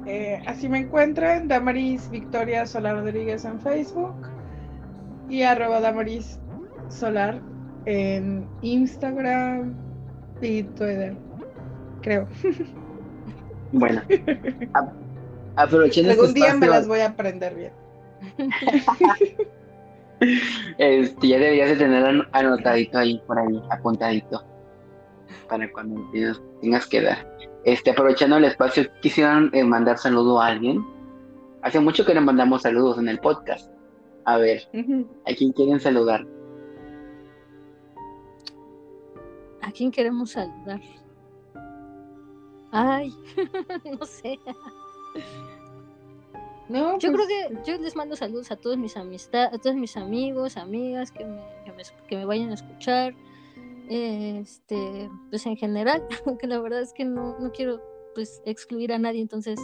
Eh, así me encuentran. Damaris Victoria Solar Rodríguez en Facebook. Y arroba Damaris Solar en Instagram y Twitter. Creo. Bueno, aprovechando este Algún día me las voy a aprender bien. este, ya deberías de tener an- anotadito ahí por ahí, apuntadito, para cuando tengas que dar. Este, aprovechando el espacio, quisieran eh, mandar saludo a alguien. Hace mucho que no mandamos saludos en el podcast. A ver, ¿a quién quieren saludar? ¿A quién queremos saludar? Ay, no sé. No, yo creo pues, que yo les mando saludos a todos mis amistades, a todos mis amigos, amigas que me, que me, vayan a escuchar. Este, pues en general, aunque la verdad es que no, no quiero pues excluir a nadie, entonces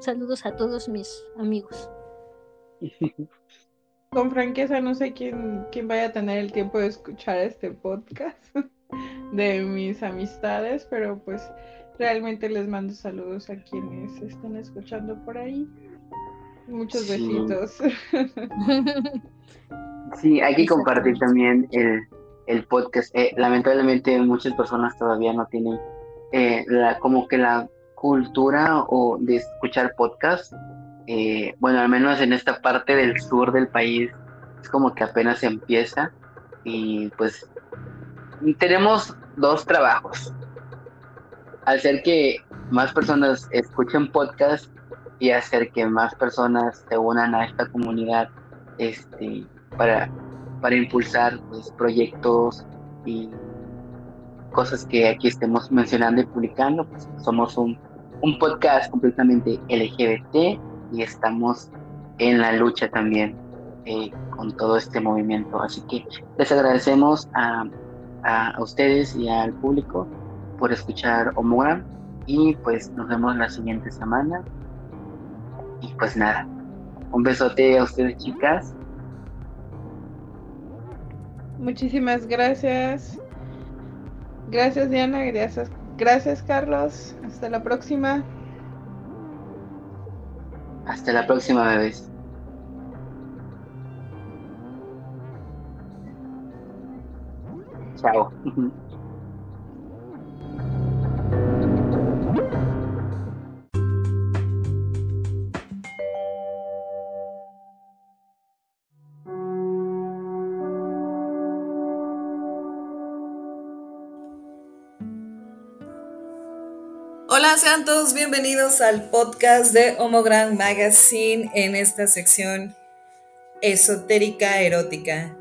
saludos a todos mis amigos. Con franqueza no sé quién, quién vaya a tener el tiempo de escuchar este podcast de mis amistades, pero pues realmente les mando saludos a quienes están escuchando por ahí. Muchos besitos. Sí, hay que compartir también el, podcast. Eh, lamentablemente muchas personas todavía no tienen eh, la, como que la cultura o de escuchar podcast. Eh, bueno, al menos en esta parte del sur del país es como que apenas empieza y pues tenemos dos trabajos. Hacer que más personas escuchen podcast y hacer que más personas se unan a esta comunidad este, para, para impulsar pues, proyectos y cosas que aquí estemos mencionando y publicando. Pues, somos un, un podcast completamente LGBT y estamos en la lucha también eh, con todo este movimiento. Así que les agradecemos a, a, ustedes y al público por escuchar Omura y pues nos vemos la siguiente semana y pues nada, un besote a ustedes chicas. Muchísimas gracias. Gracias Diana, gracias, gracias Carlos. Hasta la próxima. Hasta la próxima bebés. Chao. Hola, sean todos bienvenidos al podcast de Homogram Magazine en esta sección esotérica erótica.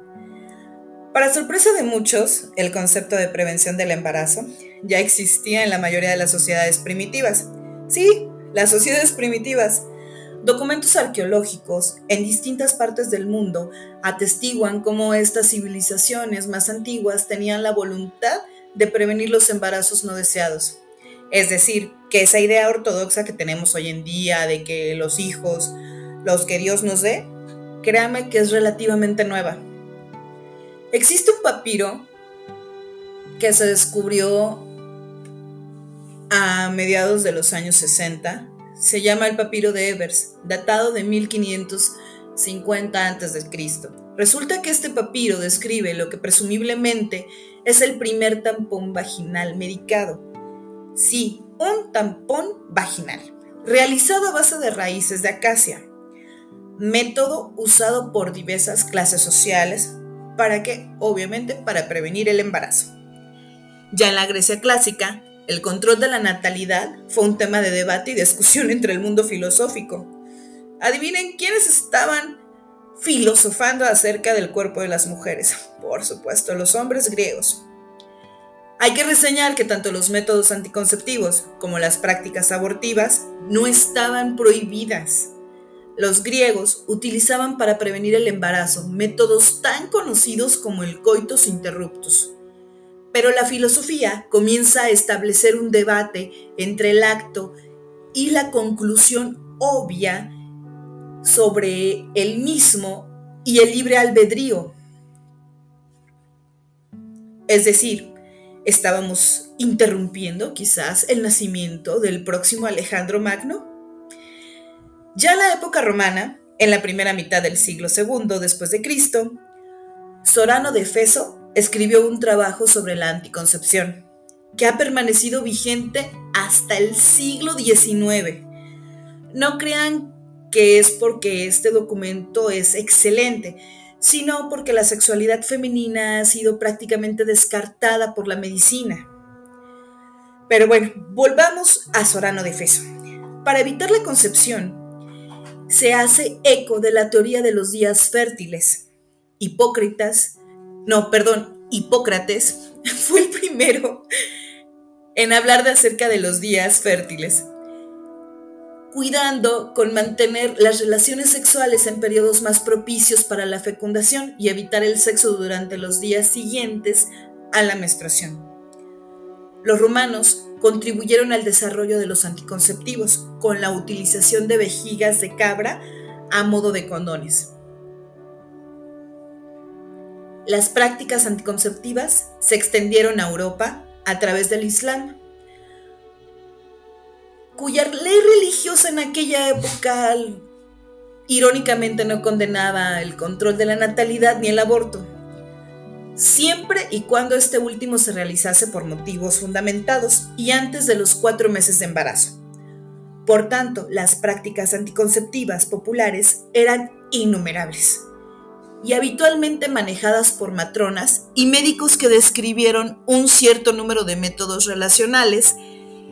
Para sorpresa de muchos, el concepto de prevención del embarazo ya existía en la mayoría de las sociedades primitivas. Sí, las sociedades primitivas. Documentos arqueológicos en distintas partes del mundo atestiguan cómo estas civilizaciones más antiguas tenían la voluntad de prevenir los embarazos no deseados es decir, que esa idea ortodoxa que tenemos hoy en día de que los hijos, los que Dios nos dé, créame que es relativamente nueva. Existe un papiro que se descubrió a mediados de los años 60. Se llama el papiro de Evers, datado de 1550 a.C. Resulta que este papiro describe lo que presumiblemente es el primer tampón vaginal medicado Sí, un tampón vaginal, realizado a base de raíces de acacia, método usado por diversas clases sociales, ¿para qué? Obviamente para prevenir el embarazo. Ya en la Grecia clásica, el control de la natalidad fue un tema de debate y discusión entre el mundo filosófico. Adivinen quiénes estaban filosofando acerca del cuerpo de las mujeres. Por supuesto, los hombres griegos. Hay que reseñar que tanto los métodos anticonceptivos como las prácticas abortivas no estaban prohibidas. Los griegos utilizaban para prevenir el embarazo métodos tan conocidos como el coitus interruptus. Pero la filosofía comienza a establecer un debate entre el acto y la conclusión obvia sobre el mismo y el libre albedrío. Es decir, ¿Estábamos interrumpiendo quizás el nacimiento del próximo Alejandro Magno? Ya en la época romana, en la primera mitad del siglo II después de Cristo, Sorano de Feso escribió un trabajo sobre la anticoncepción, que ha permanecido vigente hasta el siglo XIX. No crean que es porque este documento es excelente, sino porque la sexualidad femenina ha sido prácticamente descartada por la medicina. Pero bueno, volvamos a Sorano de Feso. Para evitar la concepción, se hace eco de la teoría de los días fértiles. Hipócritas, no, perdón, Hipócrates fue el primero en hablar de acerca de los días fértiles, cuidando con mantener las relaciones sexuales en periodos más propicios para la fecundación y evitar el sexo durante los días siguientes a la menstruación. Los romanos contribuyeron al desarrollo de los anticonceptivos con la utilización de vejigas de cabra a modo de condones. Las prácticas anticonceptivas se extendieron a Europa a través del Islam, cuya ley religiosa en aquella época irónicamente no condenaba el control de la natalidad ni el aborto siempre y cuando este último se realizase por motivos fundamentados y antes de los cuatro meses de embarazo. Por tanto, las prácticas anticonceptivas populares eran innumerables y habitualmente manejadas por matronas y médicos que describieron un cierto número de métodos relacionales,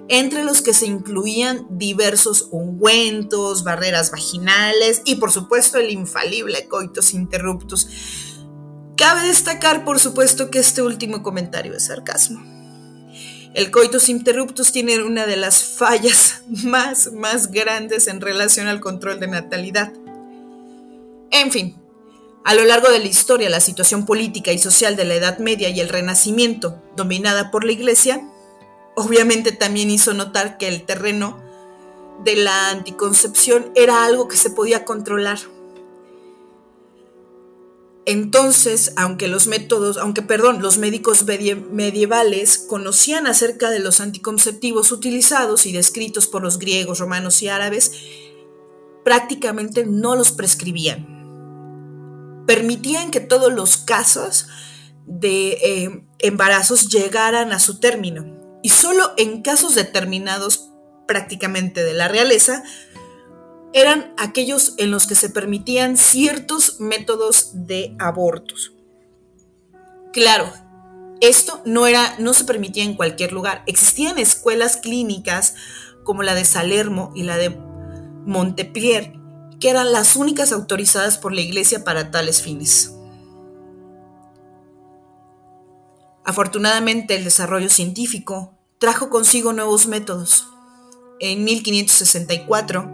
entre los que se incluían diversos ungüentos, barreras vaginales y por supuesto el infalible coitus interruptus, Cabe destacar, por supuesto, que este último comentario es sarcasmo. El coitus interruptus tiene una de las fallas más, más grandes en relación al control de natalidad. En fin, a lo largo de la historia, la situación política y social de la Edad Media y el Renacimiento, dominada por la Iglesia, obviamente también hizo notar que el terreno de la anticoncepción era algo que se podía controlar entonces, aunque los métodos, aunque perdón, los médicos medievales conocían acerca de los anticonceptivos utilizados y descritos por los griegos, romanos y árabes, prácticamente no los prescribían. Permitían que todos los casos de eh, embarazos llegaran a su término y solo en casos determinados prácticamente de la realeza eran aquellos en los que se permitían ciertos métodos de abortos. Claro, esto no era no se permitía en cualquier lugar. Existían escuelas clínicas como la de Salermo y la de Montpellier, que eran las únicas autorizadas por la Iglesia para tales fines. Afortunadamente, el desarrollo científico trajo consigo nuevos métodos. En 1564,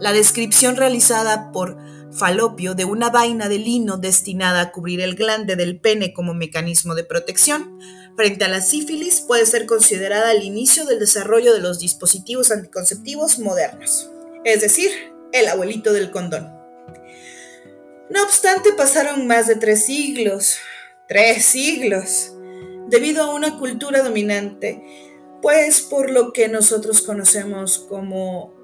la descripción realizada por Falopio de una vaina de lino destinada a cubrir el glande del pene como mecanismo de protección frente a la sífilis puede ser considerada el inicio del desarrollo de los dispositivos anticonceptivos modernos, es decir, el abuelito del condón. No obstante, pasaron más de tres siglos, tres siglos, debido a una cultura dominante, pues por lo que nosotros conocemos como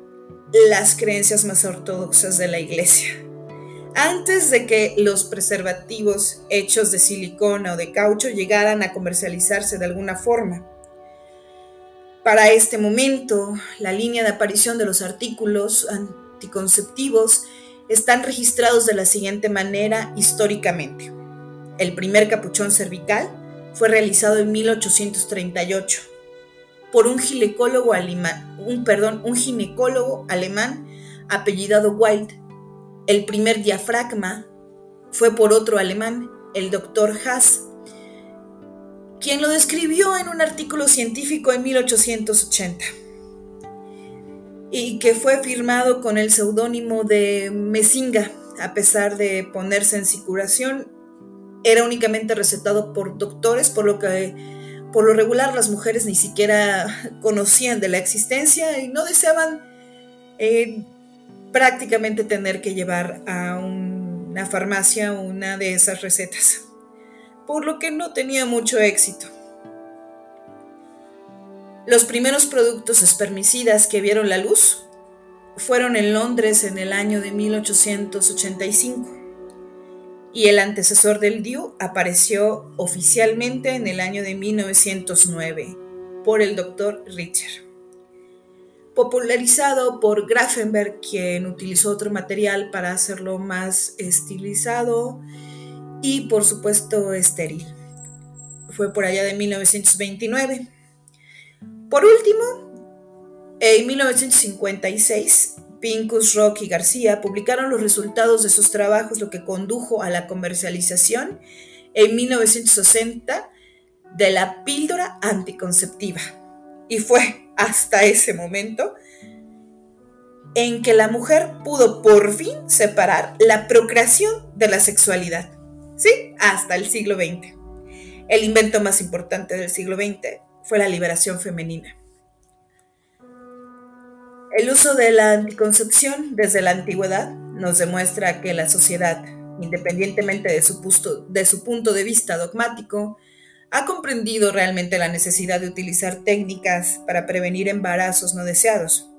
las creencias más ortodoxas de la iglesia. Antes de que los preservativos hechos de silicona o de caucho llegaran a comercializarse de alguna forma. Para este momento, la línea de aparición de los artículos anticonceptivos están registrados de la siguiente manera históricamente. El primer capuchón cervical fue realizado en 1838 por un ginecólogo alemán, un, perdón, un ginecólogo alemán apellidado White. El primer diafragma fue por otro alemán, el doctor Haas, quien lo describió en un artículo científico en 1880 y que fue firmado con el seudónimo de Messinga, a pesar de ponerse en circulación, era únicamente recetado por doctores, por lo que por lo regular las mujeres ni siquiera conocían de la existencia y no deseaban eh, prácticamente tener que llevar a una farmacia una de esas recetas, por lo que no tenía mucho éxito. Los primeros productos espermicidas que vieron la luz fueron en Londres en el año de 1885 y el antecesor del DIU apareció oficialmente en el año de 1909 por el Dr. Richter. Popularizado por Grafenberg, quien utilizó otro material para hacerlo más estilizado y por supuesto estéril. Fue por allá de 1929. Por último, en 1956, Pincus, Rock y García publicaron los resultados de sus trabajos, lo que condujo a la comercialización en 1960 de la píldora anticonceptiva. Y fue hasta ese momento en que la mujer pudo por fin separar la procreación de la sexualidad. Sí, hasta el siglo XX. El invento más importante del siglo XX fue la liberación femenina. El uso de la anticoncepción desde la antigüedad nos demuestra que la sociedad, independientemente de su, punto de vista dogmático, ha comprendido realmente la necesidad de utilizar técnicas para prevenir embarazos no deseados.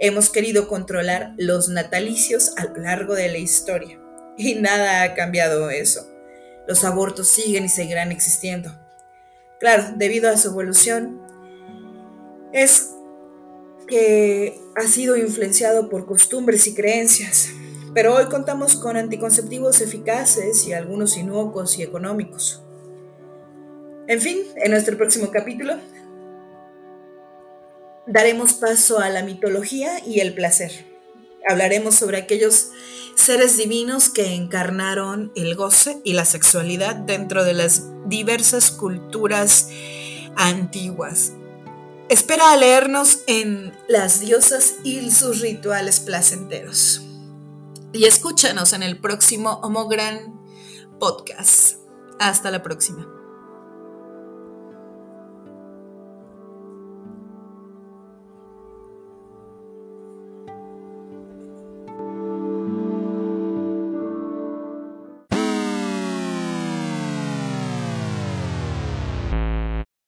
Hemos querido controlar los natalicios a lo largo de la historia y nada ha cambiado eso. Los abortos siguen y seguirán existiendo. Claro, debido a su evolución, es que ha sido influenciado por costumbres y creencias, pero hoy contamos con anticonceptivos eficaces y algunos inocuos y económicos. En fin, en nuestro próximo capítulo daremos paso a la mitología y el placer. Hablaremos sobre aquellos seres divinos que encarnaron el goce y la sexualidad dentro de las diversas culturas antiguas. Espera a leernos en Las diosas y sus rituales placenteros. Y escúchanos en el próximo Homogran Podcast. Hasta la próxima.